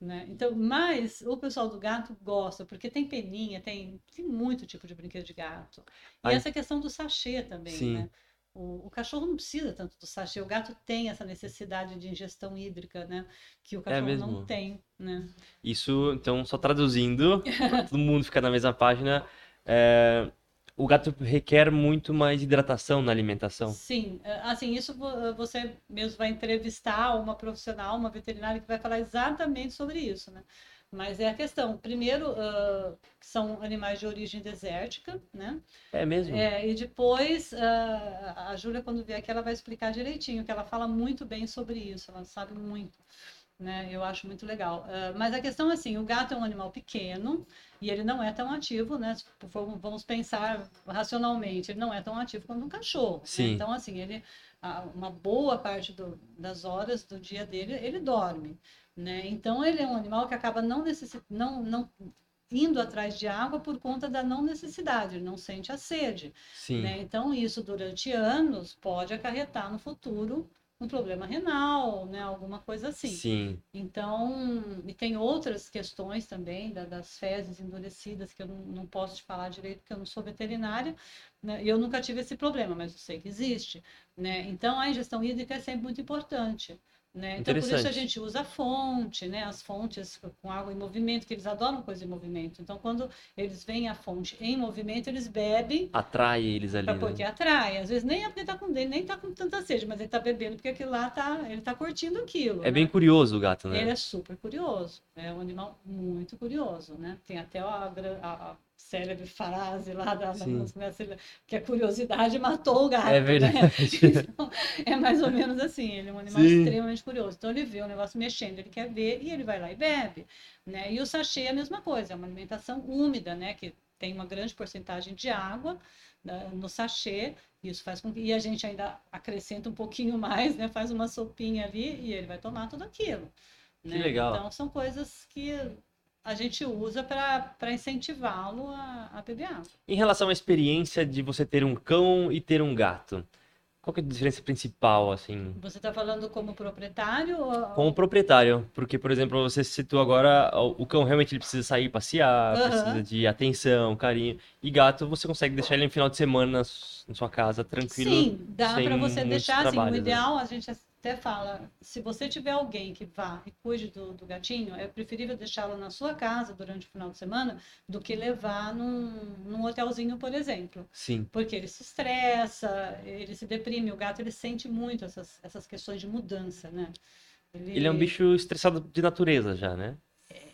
Né? Então, mas o pessoal do gato gosta, porque tem peninha, tem, tem muito tipo de brinquedo de gato. E Ai. essa questão do sachê também, Sim. né? O, o, cachorro não precisa tanto do sachê, o gato tem essa necessidade de ingestão hídrica, né? Que o é cachorro é não tem, né? Isso, então, só traduzindo, para todo mundo ficar na mesma página, é, o gato requer muito mais hidratação na alimentação. Sim, é, assim, isso você mesmo vai entrevistar uma profissional, uma veterinária que vai falar exatamente sobre isso, né? Mas é a questão. Primeiro, uh, são animais de origem desértica, né? É mesmo? É, e depois, uh, a Júlia, quando vier aqui, ela vai explicar direitinho, que ela fala muito bem sobre isso, ela sabe muito. Né? Eu acho muito legal. Uh, mas a questão é assim, o gato é um animal pequeno e ele não é tão ativo, né? Vamos pensar racionalmente, ele não é tão ativo quanto um cachorro. Né? Sim. Né? Então, assim, ele, uma boa parte do, das horas do dia dele, ele dorme. Né? Então, ele é um animal que acaba não, necessit... não, não indo atrás de água por conta da não necessidade, ele não sente a sede. Né? Então, isso durante anos pode acarretar no futuro um problema renal, né? Alguma coisa assim. Sim. Então, e tem outras questões também da, das fezes endurecidas que eu não, não, posso te falar direito porque eu não sou veterinária, né? Eu nunca tive esse problema, mas eu sei que existe, né? Então, a ingestão hídrica é sempre muito importante. Né? Então, por isso a gente usa a fonte, né? as fontes com água em movimento, que eles adoram coisa em movimento. Então, quando eles veem a fonte em movimento, eles bebem. Atrai eles ali. Porque né? atrai. Às vezes nem é porque está com dele, nem está com tanta sede, mas ele está bebendo porque aquilo lá tá, ele está curtindo aquilo. É né? bem curioso o gato, né? Ele é super curioso. É um animal muito curioso, né? Tem até a, a, a célebre frase lá da, da que a curiosidade matou o gato. É verdade. Né? Então, é mais ou menos assim, ele é um animal Sim. extremamente curioso. Então ele vê o negócio mexendo, ele quer ver e ele vai lá e bebe. Né? E o sachê é a mesma coisa, é uma alimentação úmida, né? Que tem uma grande porcentagem de água né? no sachê. Isso faz com que e a gente ainda acrescenta um pouquinho mais, né? Faz uma sopinha ali e ele vai tomar tudo aquilo. Que né? legal. Então são coisas que a gente usa para incentivá-lo a, a beber água. Em relação à experiência de você ter um cão e ter um gato, qual é a diferença principal, assim? Você está falando como proprietário? Ou... Como proprietário, porque, por exemplo, você citou agora, o cão realmente ele precisa sair passear, uhum. precisa de atenção, carinho. E gato, você consegue deixar ele no final de semana na sua casa, tranquilo. Sim, dá para você deixar, assim, o né? ideal, né? a gente até fala, se você tiver alguém que vá e cuide do, do gatinho, é preferível deixá-lo na sua casa durante o final de semana do que levar num, num hotelzinho, por exemplo. Sim. Porque ele se estressa, ele se deprime, o gato ele sente muito essas, essas questões de mudança, né? Ele... ele é um bicho estressado de natureza já, né?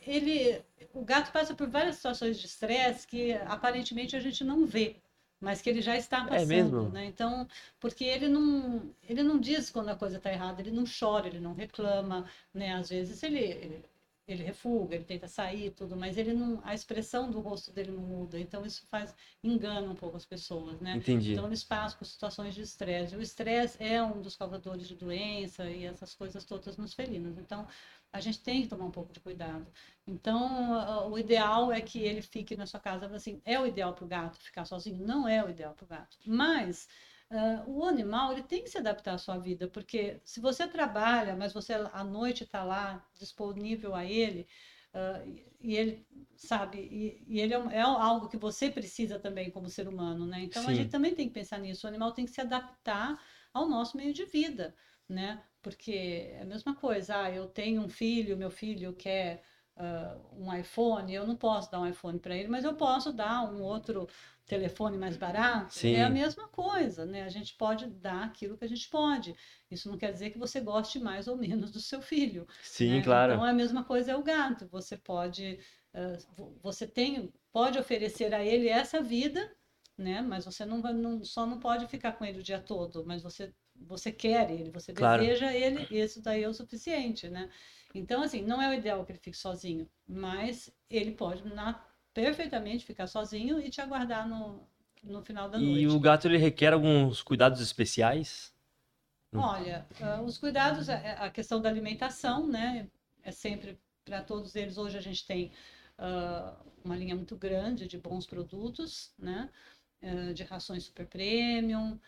ele, o gato passa por várias situações de estresse que aparentemente a gente não vê, mas que ele já está É passando, mesmo? né? Então, porque ele não, ele não diz quando a coisa está errada, ele não chora, ele não reclama, né? Às vezes ele, ele, ele refuga, ele tenta sair, tudo, mas ele não, a expressão do rosto dele não muda, então isso faz engana um pouco as pessoas, né? Entendi. Então eles passam por situações de estresse. O estresse é um dos causadores de doença e essas coisas todas nos felinos. Então a gente tem que tomar um pouco de cuidado. Então a- o ideal é que ele fique na sua casa. Assim, é o ideal para o gato ficar sozinho? Não é o ideal para o gato. Mas ah, o animal ele tem que se adaptar à sua vida, porque se você trabalha, mas você à noite está lá disponível a ele, ah, e- ele sabe, e, e ele é, é algo que você precisa também como ser humano, né? Então a Sim. gente também tem que pensar nisso. O animal tem que se adaptar ao nosso meio de vida, né? Porque é a mesma coisa, ah, eu tenho um filho, meu filho quer ah, um iPhone, eu não posso dar um iPhone para ele, mas eu posso dar um outro telefone mais barato. Sim. É a mesma coisa, né? A gente pode dar aquilo que a gente pode. Isso não quer dizer que você goste mais ou menos do seu filho. Sim, né? claro. Então a mesma coisa é o gato. Você pode, vo- você tem, pode oferecer a ele essa vida, né? Mas você não, não- só não pode ficar com ele o dia todo. Mas você, você quer ele, você Claro. deseja ele. Isso daí é o suficiente, né? Então assim, não é o ideal que ele fique sozinho, mas ele pode na- perfeitamente ficar sozinho e te aguardar no, no final da E noite. o gato ele requer alguns cuidados especiais? Olha, ah, os cuidados, é- é a questão da alimentação, né? É sempre para todos eles. Hoje a gente tem ah, uma linha muito grande de bons produtos, né? Ah, de rações super premium,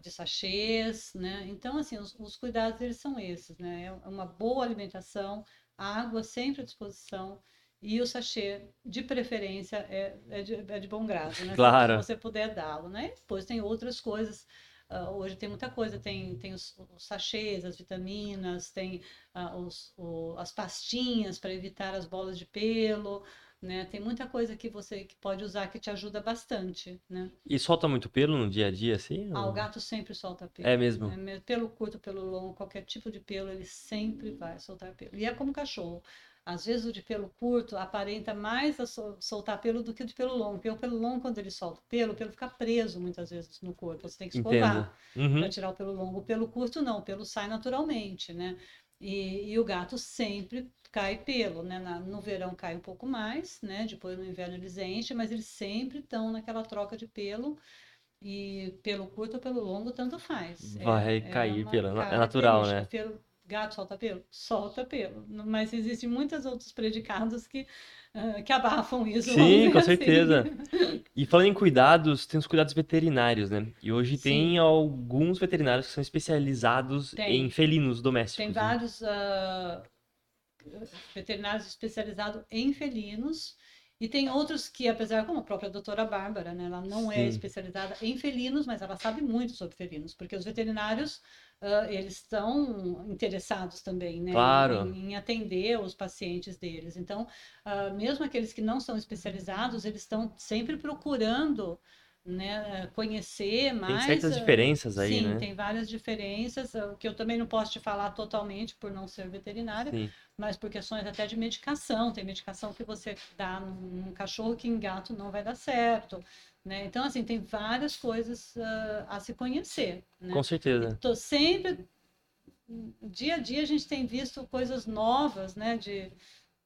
de sachês, né? Então, assim, os, os cuidados eles são esses, né? É uma boa alimentação, água sempre à disposição. E o sachê, de preferência, é, é, de, é de bom grado, né? Claro. Se você puder dá-lo, né? Depois tem outras coisas ah, hoje tem muita coisa, tem, tem os, os sachês, as vitaminas, tem ah, os, o- as pastinhas para evitar as bolas de pelo, né? Tem muita coisa que você que pode usar que te ajuda bastante, né? E solta muito pelo no dia a dia, assim? Ah, ou- o gato sempre solta pelo. É mesmo? né? Pelo curto, pelo longo, qualquer tipo de pelo, ele sempre vai soltar pelo. E é como cachorro. Às vezes o de pelo curto aparenta mais soltar pelo do que o de pelo longo. Porque o pelo longo, quando ele solta o pelo, o pelo fica preso muitas vezes no corpo. Você tem que escovar. Uhum. para tirar o pelo longo. O pelo curto não, o pelo sai naturalmente, né? E, e o gato sempre cai pelo, né? Na- no verão cai um pouco mais, né? Depois no inverno eles enchem, mas eles sempre estão naquela troca de pelo. E pelo curto ou pelo longo, tanto faz. É- Vai é cair uma pelo, é natural, né? Pelo, gato solta pelo? Solta pelo. Mas existem muitos outros predicados que, ah, que abafam isso. Sim, com assim. certeza. E falando em cuidados, tem os cuidados veterinários, né? E hoje tem Sim. alguns veterinários que são especializados Tem. em felinos domésticos. Tem né? vários ah, veterinários especializados em felinos e tem outros que, apesar, como a própria doutora Bárbara, né, ela não é Sim. especializada em felinos, mas ela sabe muito sobre felinos, porque os veterinários ah, eles estão interessados também, né, Claro. em, em atender os pacientes deles. Então, ah, mesmo aqueles que não são especializados, eles estão sempre procurando né, conhecer Tem mais. certas ah, diferenças aí, Sim, né? tem várias diferenças, o que eu também não posso te falar totalmente por não ser veterinária, Sim. mas por questões até de medicação. Tem medicação que você dá num, cachorro que em gato não vai dar certo, né? Então, assim, tem várias coisas ah, a se conhecer, né? Com certeza. Tô sempre, dia a dia a gente tem visto coisas novas, né? De,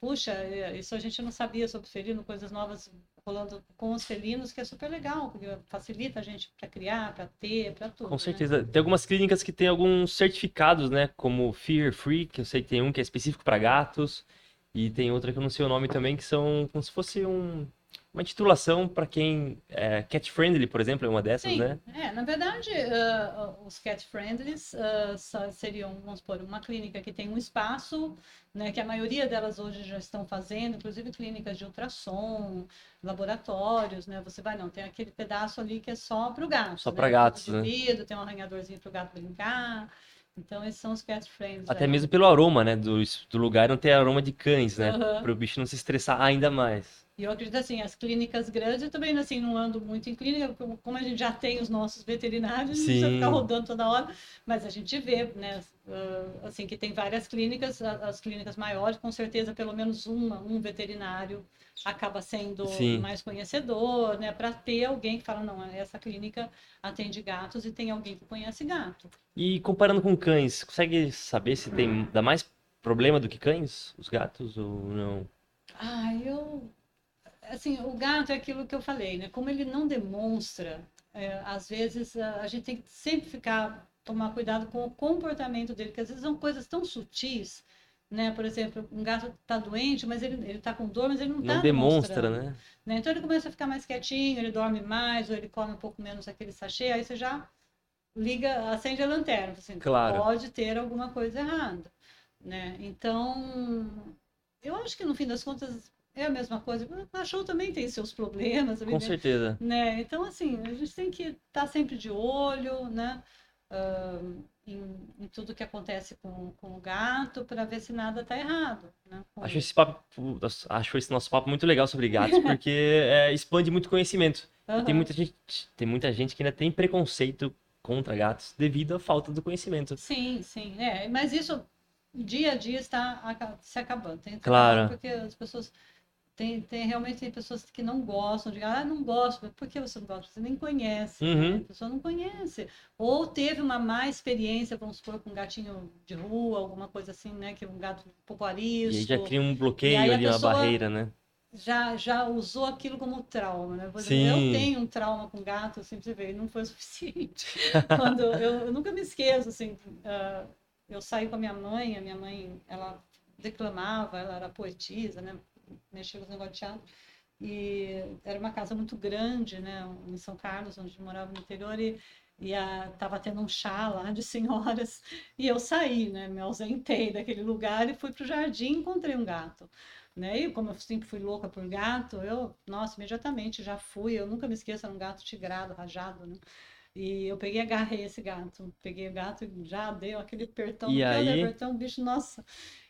puxa, eh, isso a gente não sabia sobre felino, coisas novas rolando com os felinos, que é super legal, porque facilita a gente para criar, para ter, para tudo. Com né? certeza. Tem algumas clínicas que têm alguns certificados, né? Como Fear Free, que eu sei que tem um que é específico para gatos, e tem outra que eu não sei o nome também, que são como se fosse um, uma titulação para quem é cat friendly, por exemplo, é uma dessas, Sim, né? é, na verdade, ah, os cat friendlies ah, só seriam, vamos supor, uma clínica que tem um espaço, né, que a maioria delas hoje já estão fazendo, inclusive clínicas de ultrassom, laboratórios, né? Você vai, não, tem aquele pedaço ali que é só para o gato, Só né? pra gatos, né? vidro, tem um arranhadorzinho para o gato brincar. Então, esses são os cat friendlies. Até mesmo pelo aroma, né? Do, do lugar não ter aroma de cães, né? Aham. Para o bicho não se estressar ainda mais. E eu acredito assim, as clínicas grandes, eu também assim, não ando muito em clínica, como a gente já tem os nossos veterinários, não precisa ficar rodando toda hora, mas a gente vê, né, ah, assim, que tem várias clínicas, as clínicas maiores, com certeza pelo menos uma, um veterinário acaba sendo Sim. mais conhecedor, né, para ter alguém que fala, não, essa clínica atende gatos e tem alguém que conhece gato. E comparando com cães, consegue saber se tem, dá mais problema do que cães, os gatos, ou não? Ah, eu assim, o gato é aquilo que eu falei, né? Como ele não demonstra, é, às vezes a, a, gente tem que sempre ficar tomar cuidado com o comportamento dele, porque às vezes são coisas tão sutis, né? Por exemplo, um gato está doente, mas ele ele está com dor, mas ele não está Não demonstra, né? né? Então ele começa a ficar mais quietinho, ele dorme mais, ou ele come um pouco menos aquele sachê, aí você já liga, acende a lanterna, assim, claro. pode ter alguma coisa errada, né? Então, eu acho que no fim das contas é a mesma coisa. O cachorro também tem seus problemas. Com certeza. Né? Então, assim, a gente tem que estar tá sempre de olho, né? Uh, em, em, tudo que acontece com, com o gato para ver se nada está errado. Né? Acho esse papo, acho esse nosso papo muito legal sobre gatos, porque é, expande muito conhecimento. Uhum. Tem, muita gente, tem muita gente que ainda tem preconceito contra gatos devido à falta do conhecimento. Sim, sim. É, mas isso dia a dia está se acabando. Tem claro. Porque as pessoas tem, tem realmente tem pessoas que não gostam de ah, não gosto. Por que você não gosta? Você nem conhece. Né? Uhum. Né? A pessoa não conhece. Ou teve uma má experiência, vamos supor, com um gatinho de rua, alguma coisa assim, né? Que um gato um pouco arisco. E aí já cria um bloqueio ali, uma barreira, né? Já, já usou aquilo como trauma, né? Por exemplo, eu tenho um trauma com gato, assim, você vê, não foi o suficiente. Quando eu, eu, nunca me esqueço, assim, uh, eu saí com a minha mãe, a minha mãe, ela declamava, ela era poetisa, né? Mexia com os negócios de teatro. E era uma casa muito grande, né, em São Carlos, onde morava no interior, e, e a, tava tendo um chá lá de senhoras, e eu saí, né, me ausentei daquele lugar e fui para o jardim e encontrei um gato. Né? E como eu sempre fui louca por gato, eu, nossa, imediatamente já fui, eu nunca me esqueço, era um gato tigrado, rajado, né? E eu peguei e agarrei esse gato. Peguei o gato e já deu aquele apertão. E aí? apertão, bicho, nossa.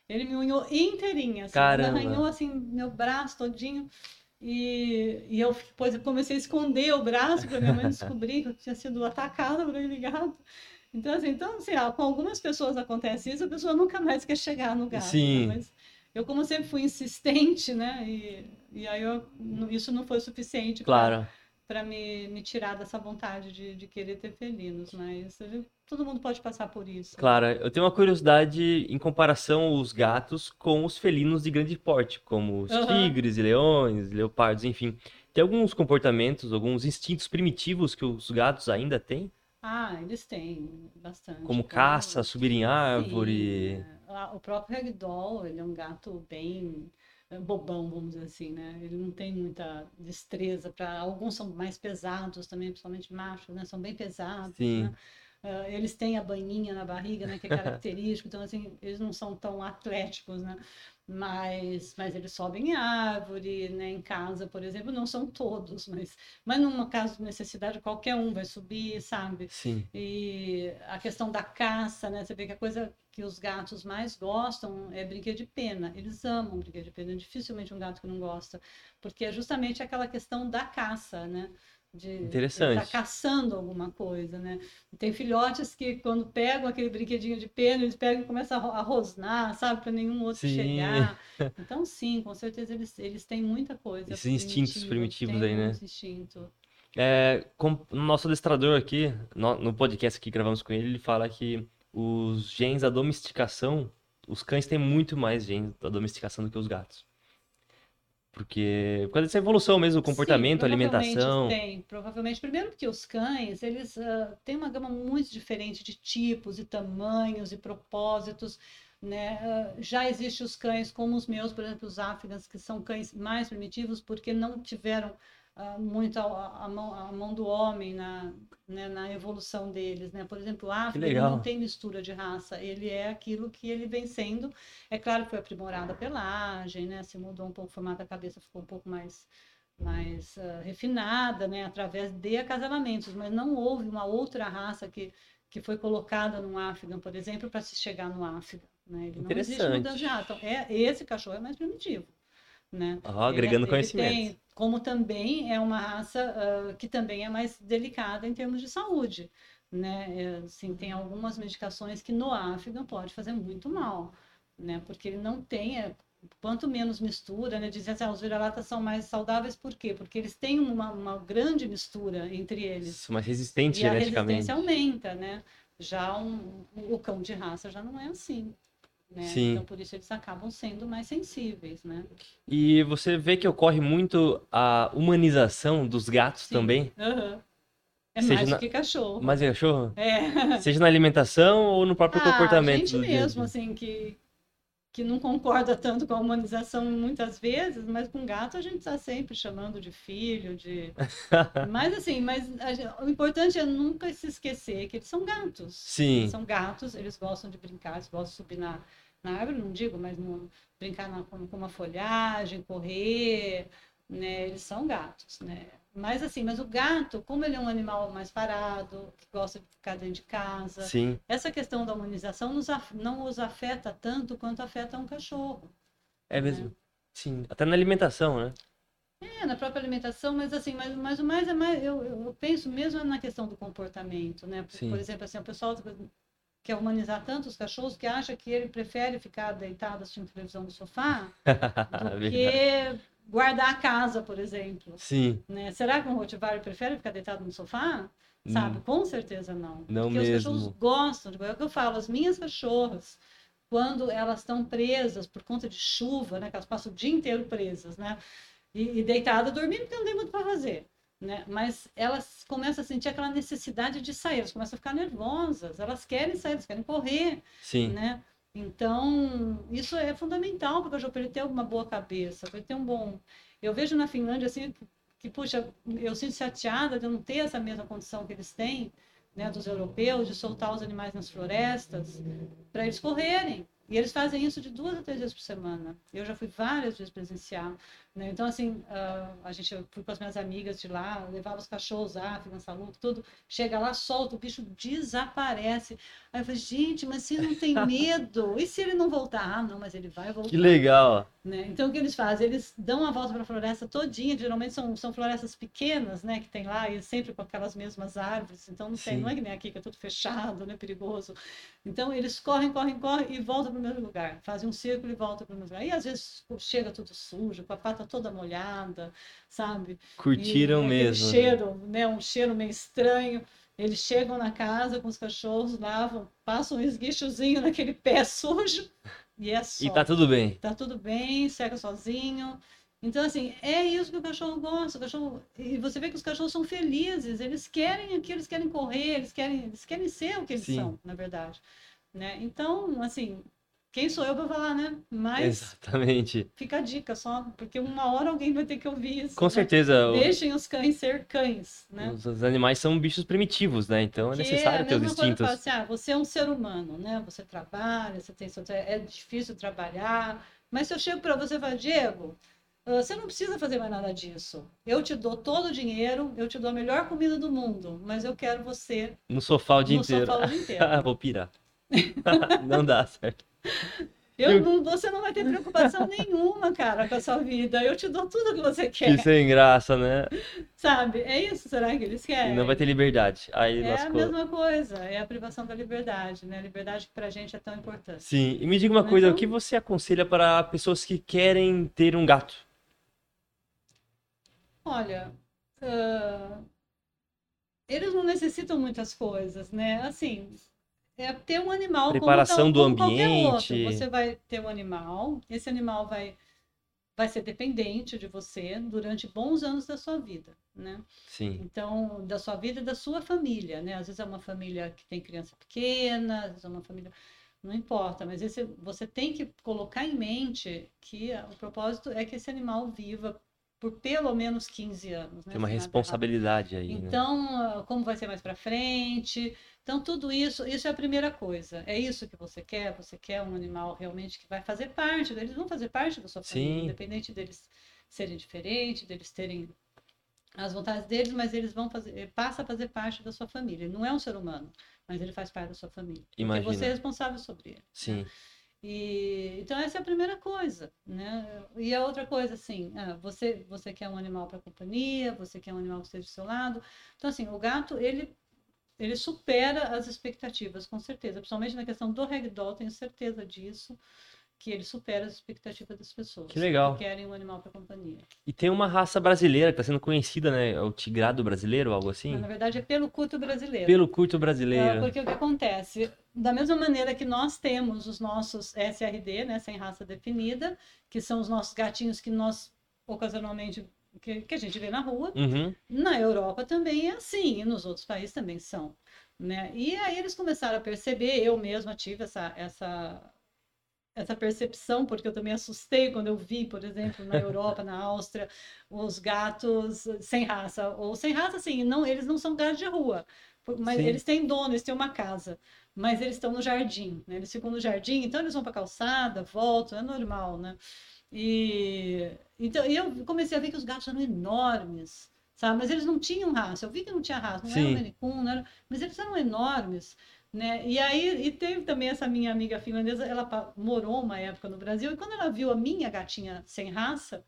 Ele me unhou inteirinha, assim, Caramba. arranhou assim meu braço todinho. E, e eu depois eu comecei a esconder o braço para minha mãe descobrir que eu tinha sido atacada por aquele gato. Então, assim, então, assim ah, com algumas pessoas acontece isso, a pessoa nunca mais quer chegar no gato. Né? Sim. Né? Mas eu, como sempre fui insistente, né? E, e aí eu, isso não foi suficiente. Claro para me, me tirar dessa vontade de, de querer ter felinos, mas todo mundo pode passar por isso. Claro, eu tenho uma curiosidade em comparação os gatos com os felinos de grande porte, como os uhum. tigres, leões, leopardos, enfim. Tem alguns comportamentos, alguns instintos primitivos que os gatos ainda têm? Ah, eles têm bastante. Como caça, subir em árvore. Sim. É. O próprio Ragdoll, ele é um gato bem bobão, vamos dizer assim, né? Ele não tem muita destreza para alguns são mais pesados também, principalmente machos, né? São bem pesados, Sim. né? Uh, eles têm a baninha na barriga, né? Que é característico, então assim eles não são tão atléticos, né? Mas, mas eles sobem em árvore, né? Em casa, por exemplo, não são todos, mas, mas numa caso de necessidade qualquer um vai subir, sabe? Sim. E a questão da caça, né? Você vê que a coisa que os gatos mais gostam é brinquedo de pena. Eles amam brinquedo de pena. Dificilmente um gato que não gosta, porque é justamente aquela questão da caça, né? De estar caçando alguma coisa, né? Tem filhotes que quando pegam aquele brinquedinho de pena, eles pegam e começam a rosnar, sabe, para nenhum outro sim. chegar. Então sim, com certeza eles, eles têm muita coisa. Esses instintos primitivos aí, né? Instinto. É, com, o nosso adestrador aqui, no, no podcast que gravamos com ele, ele fala que os genes da domesticação, os cães têm muito mais genes da domesticação do que os gatos. Porque por causa dessa evolução mesmo, o comportamento, Sim, alimentação. Tem, provavelmente. Primeiro porque os cães, eles uh, têm uma gama muito diferente de tipos e tamanhos e propósitos. Né? Uh, já existem os cães como os meus, por exemplo, os afegãs, que são cães mais primitivos porque não tiveram uh, muito a, a, mão, a mão do homem na, né, na evolução deles, né? Por exemplo, o África não tem mistura de raça, ele é aquilo que ele vem sendo. É claro que foi aprimorada a pelagem, né? Se mudou um pouco o formato da cabeça, ficou um pouco mais mais uh, refinada, né, através de acasalamentos, mas não houve uma outra raça que, que foi colocada no África, por exemplo, para se chegar no África, né? Ele não existe mudança de raça. Então, é, esse cachorro é mais primitivo. Né? Ó, agregando conhecimento. tem- como também é uma raça ah, que também é mais delicada em termos de saúde, né? É, assim, tem algumas medicações que no África pode fazer muito mal, né? Porque ele não tem, é, quanto menos mistura, né? Dizem assim, ah, os vira-latas são mais saudáveis, por quê? Porque eles têm uma, uma grande mistura entre eles. São mais resistentes E a geneticamente. resistência aumenta, né? Já um- o cão de raça já não é assim. Né? Sim. Então, por isso eles acabam sendo mais sensíveis, né? E você vê que ocorre muito a humanização dos gatos Sim. também? Aham. É Seja mais na- do que cachorro. Mas é cachorro? É. Seja na alimentação ou no próprio Ah, comportamento gente mesmo, dia. assim, que, que não concorda tanto com a humanização muitas vezes, mas com gato a gente está sempre chamando de filho, de... Mas assim, mas o importante é nunca se esquecer que eles são gatos. Sim, Eles são gatos, eles gostam de brincar, eles gostam de subir na, na árvore, não digo, mas no, brincar na, com, com uma folhagem, correr, né? Eles são gatos, né? Mas assim, mas o gato, como ele é um animal mais parado, que gosta de ficar dentro de casa, sim. essa questão da humanização nos não os afeta tanto quanto afeta um cachorro. É mesmo. Sim. Até na alimentação, né? É, na própria alimentação, mas assim, mas, mas o mais é mais, eu, eu penso mesmo na questão do comportamento, né? Por, por exemplo, assim, o pessoal quer humanizar tanto os cachorros que acha que ele prefere ficar deitado assistindo televisão no sofá do que guardar a casa, por exemplo. Sim. Né? Será que um Rottweiler prefere ficar deitado no sofá? Sabe? Hum, Com certeza não. Não Porque os cachorros mesmo. gostam de. É o que eu falo, as minhas cachorras, quando elas estão presas por conta de chuva, né? Que elas passam o dia inteiro presas, né? E, e deitadas dormindo, porque não tem muito para fazer. Né? Mas elas começam a sentir aquela necessidade de sair, elas começam a ficar nervosas, elas querem sair, elas querem correr, Sim. né? Então, isso é fundamental para o cachorro, para ele ter uma boa cabeça, para ele ter um bom. Eu vejo na Finlândia, assim, que, que, puxa, eu sinto chateada de eu não ter essa mesma condição que eles têm, né, dos europeus, de soltar os animais nas florestas, para eles correrem. E eles fazem isso de duas a três vezes por semana. Eu já fui várias vezes presenciar. Né? Então, assim, ah, a gente eu fui com as minhas amigas de lá, levava os cachorros, África, Saluto, tudo. Chega lá, solta, o bicho desaparece. Aí eu falei, gente, mas se não tem medo, e se ele não voltar? Ah, não, mas ele vai voltar. Que legal. Né? Então, o que eles fazem? Eles dão uma volta para a floresta todinha, geralmente são, são florestas pequenas, né, que tem lá, e sempre com aquelas mesmas árvores, então não tem, Sim. não é que nem aqui, que é tudo fechado, né, perigoso. Então, eles correm, correm, correm e voltam para o mesmo lugar, fazem um círculo e voltam para o mesmo lugar. E às vezes chega tudo sujo, com a pata toda molhada, sabe? Curtiram E mesmo. cheiro, né, um cheiro meio estranho. Eles chegam na casa com os cachorros, lavam, passam um esguichozinho naquele pé sujo e é só. E tá tudo bem. Tá tudo bem, seca sozinho. Então, assim, é isso que o cachorro gosta. O cachorro... E você vê que os cachorros são felizes, eles querem aquilo, eles querem correr, eles querem, eles querem ser o que eles Sim. são, na verdade. Né? Então, assim, quem sou eu para falar, né? Mas Exatamente. fica a dica só, porque uma hora alguém vai ter que ouvir isso. Com né? certeza. Deixem os cães ser cães, né? Os, animais são bichos primitivos, né? Então é Porque necessário a ter os coisa que instintos. fala assim, ah, você é um ser humano, né? Você trabalha, você tem seu... é difícil trabalhar, mas se eu chego para você e falo, Diego, ah, você não precisa fazer mais nada disso. Eu te dou todo o dinheiro, eu te dou a melhor comida do mundo, mas eu quero você No sofá o dia no inteiro. sofá o dia inteiro. Vou pirar. não dá certo. Eu Eu- não- você não vai ter preocupação nenhuma, cara, com a sua vida. Eu te dou tudo que você quer, Que sem graça, né? sabe? É isso, será que eles E querem? não vai ter liberdade. Aí É a mesma coisa, é a privação da liberdade, né? A liberdade que pra gente é tão importante. Sim. E me diga uma coisa, o Então- que você aconselha para pessoas que querem ter um gato? Olha, ah, eles não necessitam muitas coisas, né? Assim, é ter um animal como Preparação tal- do como qualquer outro. ambiente. Você vai ter um animal, esse animal vai, vai ser dependente de você durante bons anos da sua vida, né? Sim. Então, da sua vida e da sua família, né? Às vezes é uma família que tem criança pequena, às vezes é uma família. Não importa, mas esse, você tem que colocar em mente que o propósito é que esse animal viva por pelo menos 15 anos. Né? Tem uma nada responsabilidade aí, né? Então, ah, como vai ser mais para frente? Então, tudo isso, isso é a primeira coisa. É isso que você quer? Você quer um animal realmente que vai fazer parte, eles vão fazer parte da sua família, Sim. independente deles serem diferentes, deles terem as vontades deles, mas eles vão fazer, ele passa a fazer parte da sua família. Ele não é um ser humano, mas ele faz parte da sua família. Porque Imagina. você é responsável sobre ele. Sim. E, então essa é a primeira coisa, né? E a outra coisa, assim, ah, você, você quer um animal para companhia, você quer um animal que esteja do seu lado. Então, assim, o gato, ele, ele supera as expectativas, com certeza. Principalmente na questão do ragdoll, tenho certeza disso que ele supera as expectativas das pessoas. Que legal. Que querem um animal para companhia. E tem uma raça brasileira que está sendo conhecida, né? É o tigrado brasileiro, algo assim? Mas, na verdade, é pelo curto brasileiro. Pelo curto brasileiro. É, porque o que acontece? Da mesma maneira que nós temos os nossos SRD, né, sem raça definida, que são os nossos gatinhos que nós ocasionalmente que, que a gente vê na rua, Uhum. na Europa também é assim, e nos outros países também são. Né? E aí eles começaram a perceber, eu mesma tive essa, essa, essa percepção, porque eu também assustei quando eu vi, por exemplo, na Europa, na Áustria, os gatos sem raça, ou sem raça, assim, não, eles não são gatos de rua, mas Sim. eles têm dono, eles têm uma casa, mas eles estão no jardim, né? Eles ficam no jardim, então eles vão para a calçada, voltam, é normal, né? E então eu comecei a ver que os gatos eram enormes, sabe? Mas eles não tinham raça. Eu vi que não tinha raça, não era Sim. um Maine Coon, não era... mas eles eram enormes, né? E aí e teve também essa minha amiga finlandesa, ela morou uma época no Brasil e quando ela viu a minha gatinha sem raça,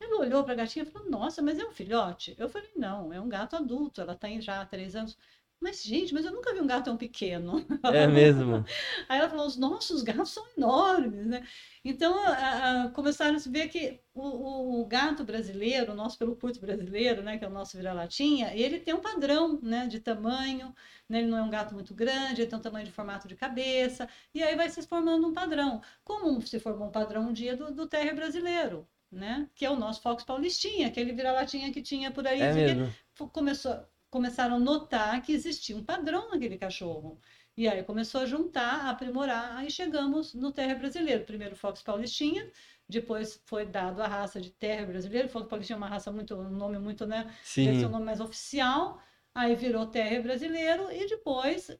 ela olhou para a gatinha e falou: Nossa, mas é um filhote? Eu falei: Não, é um gato adulto. Ela tem já há três anos. Mas, gente, mas eu nunca vi um gato tão pequeno. É mesmo. Aí ela falou: os nossos gatos são enormes, né? Então a- a- começaram a se ver que o, o- o gato brasileiro, o nosso pelo curto brasileiro, né, que é o nosso vira-latinha, ele tem um padrão, né, de tamanho, né? Ele não é um gato muito grande, ele tem um tamanho de formato de cabeça, e aí vai se formando um padrão. Como se formou um padrão um dia do, do terrier brasileiro, né? Que é o nosso Fox Paulistinha, aquele vira-latinha que tinha por aí. É mesmo. começou, começaram a notar que existia um padrão naquele cachorro. E aí começou a juntar, a aprimorar, aí chegamos no terra brasileiro. Primeiro Fox Paulistinha, depois foi dado a raça de terra brasileiro. Fox Paulistinha é uma raça muito, um nome muito, né? Deve ser um Sim. nome mais oficial. Aí virou terra brasileiro e depois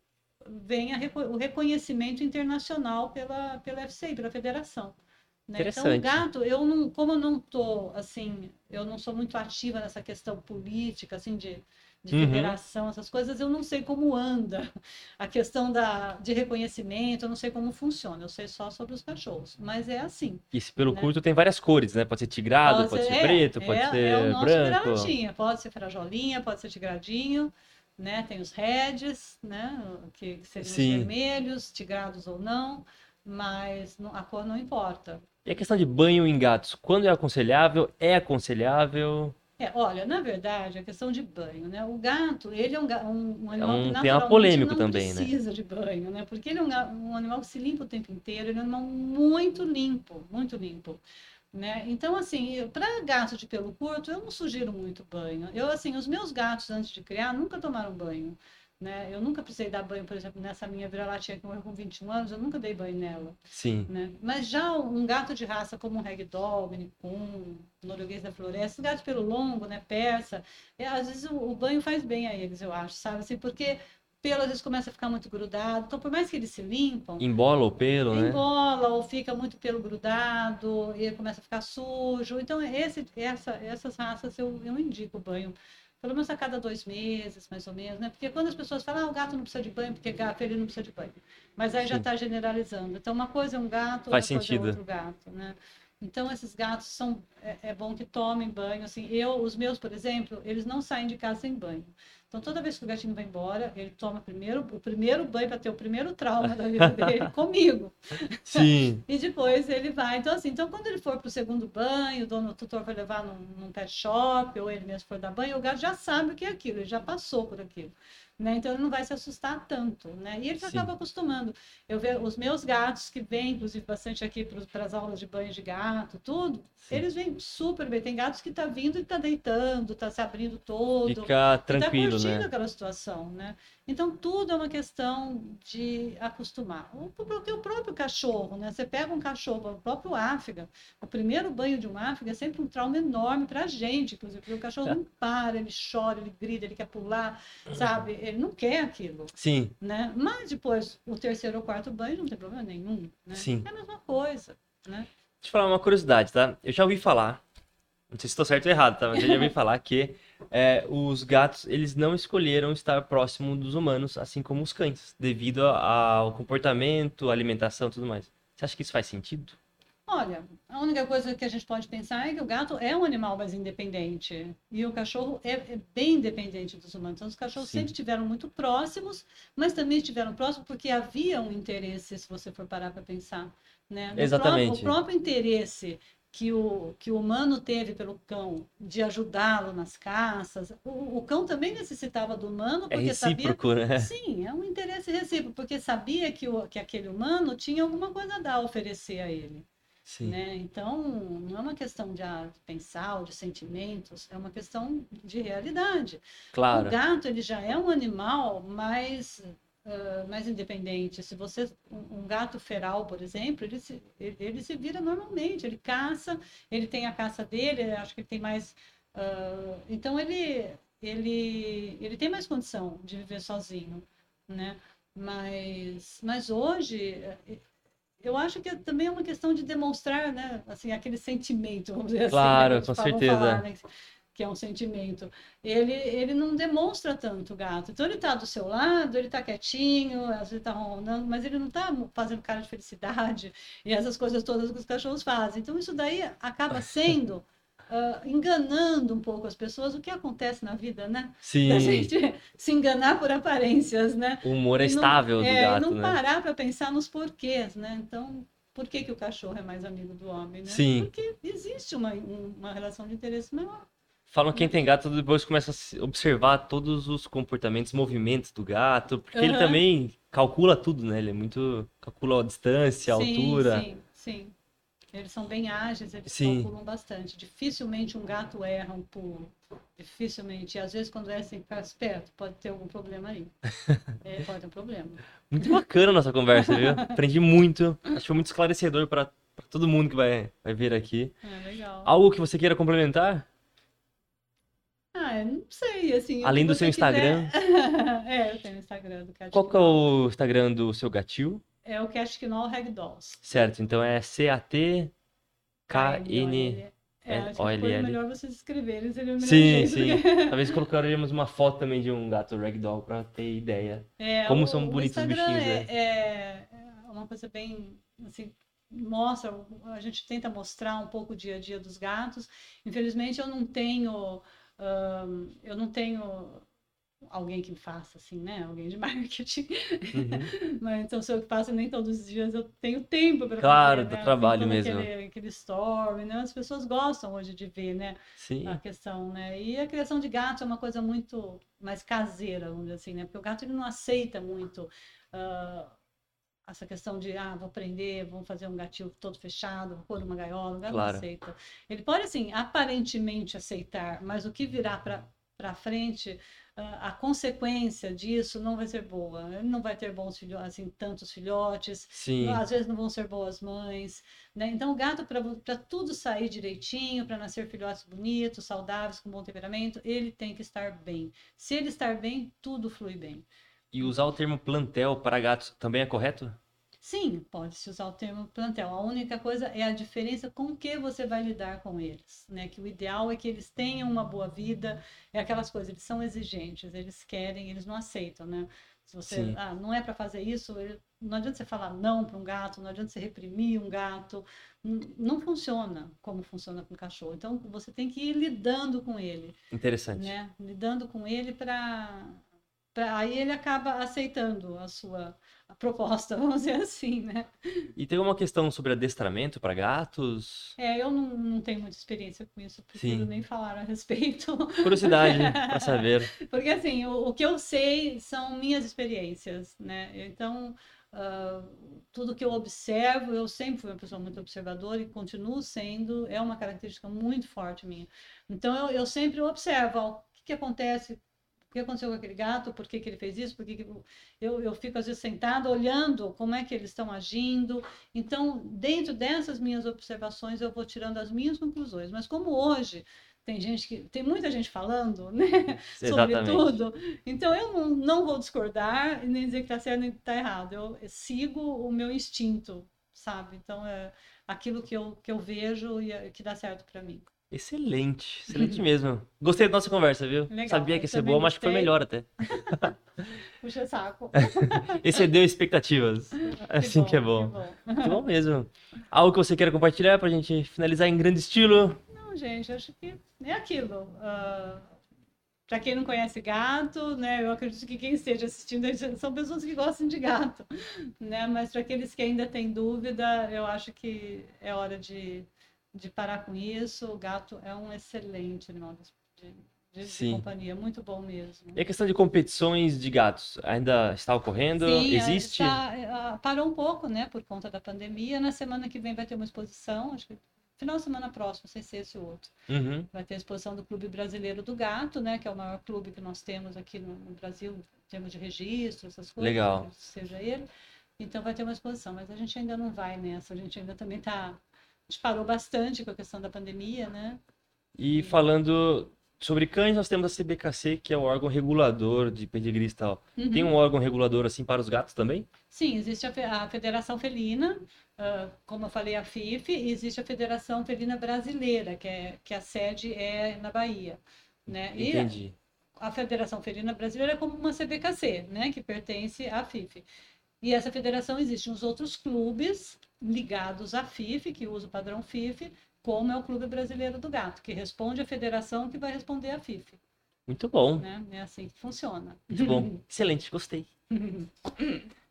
vem a o reconhecimento internacional pela, pela FCI, pela federação. né? Então, o gato, eu não, como eu não tô, assim, eu não sou muito ativa nessa questão política, assim, de, de Uhum. federação, essas coisas, eu não sei como anda a questão da, de reconhecimento, eu não sei como funciona, eu sei só sobre os cachorros, mas é assim. E esse pelo né? curto tem várias cores, né? Pode ser tigrado, pode, ser é, preto, pode é, ser é o nosso branco. pode ser frajolinha, pode ser tigradinho, né? Tem os reds, né? Que, que seriam Sim. os vermelhos, tigrados ou não, mas a cor não importa. E a questão de banho em gatos, quando é aconselhável? É aconselhável? É, olha, na verdade, a questão de banho, né? O gato, ele é um, um, um animal um que naturalmente polêmico não também, né? precisa de banho, né? Porque ele é um, um animal que se limpa o tempo inteiro, ele é um animal muito limpo, muito limpo, né? Então, assim, para gato de pelo curto, eu não sugiro muito banho. Eu, assim, os meus gatos, antes de criar, nunca tomaram banho, né? Eu nunca precisei dar banho, por exemplo, nessa minha vira-latinha que morreu com 21 anos, eu nunca dei banho nela Sim. né? Mas já um gato de raça como um ragdoll, Coon, norueguês da floresta, gatos pelo longo, né, persa, é, às vezes o, o banho faz bem a eles, eu acho, sabe? Assim, porque pelo às vezes começa a ficar muito grudado, então por mais que eles se limpam, Embola o pelo, né? embola ou fica muito pelo grudado e começa a ficar sujo. Então esse, essa, essas raças eu, eu indico o banho. Pelo menos a cada dois meses, mais ou menos, né? Porque quando as pessoas falam, ah, o gato não precisa de banho, porque gato ele não precisa de banho. Mas aí já Sim. está generalizando. Então, uma coisa é um gato, outra Faz coisa sentido. é outro gato, né? Então, esses gatos são. É, é bom que tomem banho. Assim, eu, os meus, por exemplo, eles não saem de casa sem banho. Então, toda vez que o gatinho vai embora, ele toma primeiro, o primeiro banho para ter o primeiro trauma da vida dele comigo. Sim. E depois ele vai. Então, assim, então quando ele for para o segundo banho, o dono o tutor vai levar num, num pet shop, ou ele mesmo for dar banho, o gato já sabe o que é aquilo, ele já passou por aquilo. Né? Então ele não vai se assustar tanto, né? E ele Sim. acaba acostumando. Eu vejo os meus gatos que vêm, inclusive, bastante aqui para as aulas de banho de gato, tudo, Sim. eles vêm super bem. Tem gatos que tá vindo e tá deitando, tá se abrindo todo. Fica E tá tranquilo, curtindo né? aquela situação, né? Então, tudo é uma questão de acostumar. O, o próprio cachorro, né? Você pega um cachorro, o próprio áfrica, o primeiro banho de um áfrica é sempre um trauma enorme para a gente, inclusive, porque o cachorro não para, ele chora, ele grita, ele quer pular, sabe? Ele não quer aquilo, Sim, né? Mas depois, o terceiro ou quarto banho não tem problema nenhum, né? Sim. É a mesma coisa, né? Deixa eu falar uma curiosidade, tá? Eu já ouvi falar, não sei se estou certo ou errado, tá? Mas eu já ouvi falar que é, os gatos, eles não escolheram estar próximo dos humanos, assim como os cães, devido ao comportamento, alimentação e tudo mais. Você acha que isso faz sentido? Olha, a única coisa que a gente pode pensar é que o gato é um animal mais independente e o cachorro é, é bem independente dos humanos. Então, os cachorros Sim. sempre estiveram muito próximos, mas também estiveram próximos porque havia um interesse, se você for parar para pensar. Né? Exatamente. Próprio, o próprio interesse que o, que o humano teve pelo cão de ajudá-lo nas caças. O, o, cão também necessitava do humano é porque é recíproco, sabia. Né? Sim, é um interesse recíproco, porque sabia que, o, que aquele humano tinha alguma coisa a dar, a oferecer a ele. Sim. Né? Então, não é uma questão de, ah, de pensar ou de sentimentos, é uma questão de realidade. Claro. O gato ele já é um animal mais, uh, mais independente. Se você um, um, gato feral, por exemplo, ele se, ele, ele, se vira normalmente, ele caça, ele tem a caça dele, acho que ele tem mais. Uh, então ele, ele, ele tem mais condição de viver sozinho, né? Mas, mas hoje eu acho que também é uma questão de demonstrar, né, assim, aquele sentimento, vamos dizer claro, assim. Claro, com certeza. Falar, né, que é um sentimento. Ele, ele não demonstra tanto o gato. Então ele está do seu lado, ele está quietinho, às vezes está rondando, mas ele não está fazendo cara de felicidade e essas coisas todas que os cachorros fazem. Então isso daí acaba sendo uh, enganando um pouco as pessoas, o que acontece na vida, né? Sim. Da gente se enganar por aparências, né? O humor é estável do é, gato, não né? parar para pensar nos porquês, né? Então, por que, que o cachorro é mais amigo do homem, né? Sim. Porque existe uma, uma relação de interesse maior. Falam que quem tem gato depois começa a observar todos os comportamentos, movimentos do gato, porque uhum. ele também calcula tudo, né? Ele é muito. calcula a distância, a sim, altura. Sim, sim. Eles são bem ágeis, eles Sim. calculam bastante. Dificilmente um gato erra um pulo. Dificilmente. E às vezes, quando é assim, esperto, pode ter algum problema aí. É, pode ter um problema. Muito bacana a nossa conversa, viu? Aprendi muito. Acho que foi muito esclarecedor para todo mundo que vai, vai ver aqui. É, legal. Algo que você queira complementar? Ah, eu não sei, assim. Além do seu Instagram? é, eu tenho o Instagram do Cat Qual que é o Instagram do seu gatil? É o Cashknall Ragdolls. Certo, então é C-A-T-K-N... É, acho que foi melhor vocês escreverem, seria o melhor Sim, sim. porque- Talvez colocaríamos uma foto também de um gato ragdoll pra ter ideia. É, Como o- são bonitos os bichinhos, é, é é uma coisa bem, assim, mostra, a gente tenta mostrar um pouco o dia a dia dos gatos. Infelizmente eu não tenho, eu não tenho alguém que faça assim, né? Alguém de marketing. Uhum. Mas então se eu que faço nem todos os dias eu tenho tempo para Claro, fazer, do né? trabalho mesmo. Aquele, aquele story, né? As pessoas gostam hoje de ver, né? Sim. a questão, né? E a criação de gato é uma coisa muito mais caseira, vamos dizer assim, né? Porque o gato ele não aceita muito ah, essa questão de, ah, vou prender, vou fazer um gatinho todo fechado, vou pôr uma gaiola, o gato Claro. não aceita. Ele pode, assim, aparentemente aceitar, mas o que virá para para frente, a consequência disso não vai ser boa. Ele não vai ter bons filhotes, assim, tantos filhotes, Sim. às vezes não vão ser boas mães, né? Então o gato para tudo sair direitinho, para nascer filhotes bonitos, saudáveis, com bom temperamento, ele tem que estar bem. Se ele estar bem, tudo flui bem. E usar o termo plantel para gatos também é correto? Sim, pode-se usar o termo plantel. A única coisa é a diferença com que você vai lidar com eles, né? Que o ideal é que eles tenham uma boa vida, é aquelas coisas, eles são exigentes, eles querem, eles não aceitam, né? Se você, ah, não é para fazer isso, não adianta você falar não para um gato, não adianta você reprimir um gato, não funciona como funciona com o cachorro. Então você tem que ir lidando com ele, Interessante. né? Lidando com ele para aí ele acaba aceitando a sua a proposta, vamos dizer assim, né? E tem uma questão sobre adestramento para gatos? É, eu não, não tenho muita experiência com isso, prefiro Sim. nem falar a respeito. Curiosidade para saber. Porque assim, o, o que eu sei são minhas experiências, né? Então, ah, tudo que eu observo, eu sempre fui uma pessoa muito observadora e continuo sendo, é uma característica muito forte minha. Então, eu, eu sempre observo o que, que acontece, que aconteceu com aquele gato, por que, que ele fez isso, por que, que eu, eu fico às vezes sentada olhando como é que eles estão agindo. Então, dentro dessas minhas observações, eu vou tirando as minhas conclusões. Mas como hoje tem gente que tem muita gente falando, né, sobre tudo, então eu não, não vou discordar e nem dizer que está certo nem que está errado. Eu sigo o meu instinto, sabe? Então é aquilo que eu, que eu vejo e é- que dá certo para mim. Excelente, excelente mesmo. Gostei da nossa conversa, viu? Legal, Sabia que ia ser boa, mas acho que foi gostei. melhor até. Puxa saco. Excedeu expectativas. Assim que é bom. que Muito bom mesmo. Algo que você queira compartilhar pra gente finalizar em grande estilo? Não, gente, acho que é aquilo. para quem não conhece gato, né, eu acredito que quem esteja assistindo são pessoas que gostam de gato, né? Mas para aqueles que ainda têm dúvida, eu acho que é hora de, de parar com isso. O gato é um excelente animal de, de, de companhia, muito bom mesmo. E a questão de competições de gatos ainda está ocorrendo? Sim, é, Existe? está- ah, parou um pouco, né, por conta da pandemia. Na semana que vem vai ter uma exposição, acho que final de semana próxima, sem ser esse outro. Uhum. Vai ter a exposição do Clube Brasileiro do Gato, né, que é o maior clube que nós temos aqui no, no Brasil, em termos de registro, essas coisas. Legal. Seja ele. Então vai ter uma exposição, mas a gente ainda não vai nessa, a gente ainda também está. Parou bastante com a questão da pandemia, né? E falando sobre cães, nós temos a CBKC, que é o órgão regulador de pedigree e tal. Tem um órgão regulador assim para os gatos também? Sim, existe a, fe- a Federação Felina, ah, como eu falei, a FIF, e existe a Federação Felina Brasileira, que, é, que a sede é na Bahia. Né? E Entendi. a Federação Felina Brasileira é como uma CBKC, né, que pertence à FIF. E essa federação existe nos outros clubes ligados à FIF, que usa o padrão FIF, como é o Clube Brasileiro do Gato, que responde à federação que vai responder à FIF. Muito bom, Né? É assim que funciona. muito bom. Excelente, gostei.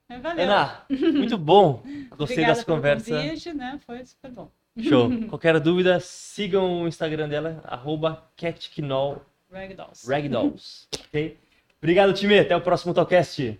É, Valeu. Ana, muito bom. Gostei dessa conversa. convite, né? Foi super bom. Show. Qualquer dúvida, sigam o Instagram dela, arroba Ragdolls. ragdolls. ok? Obrigado, time. Até o próximo Talkcast.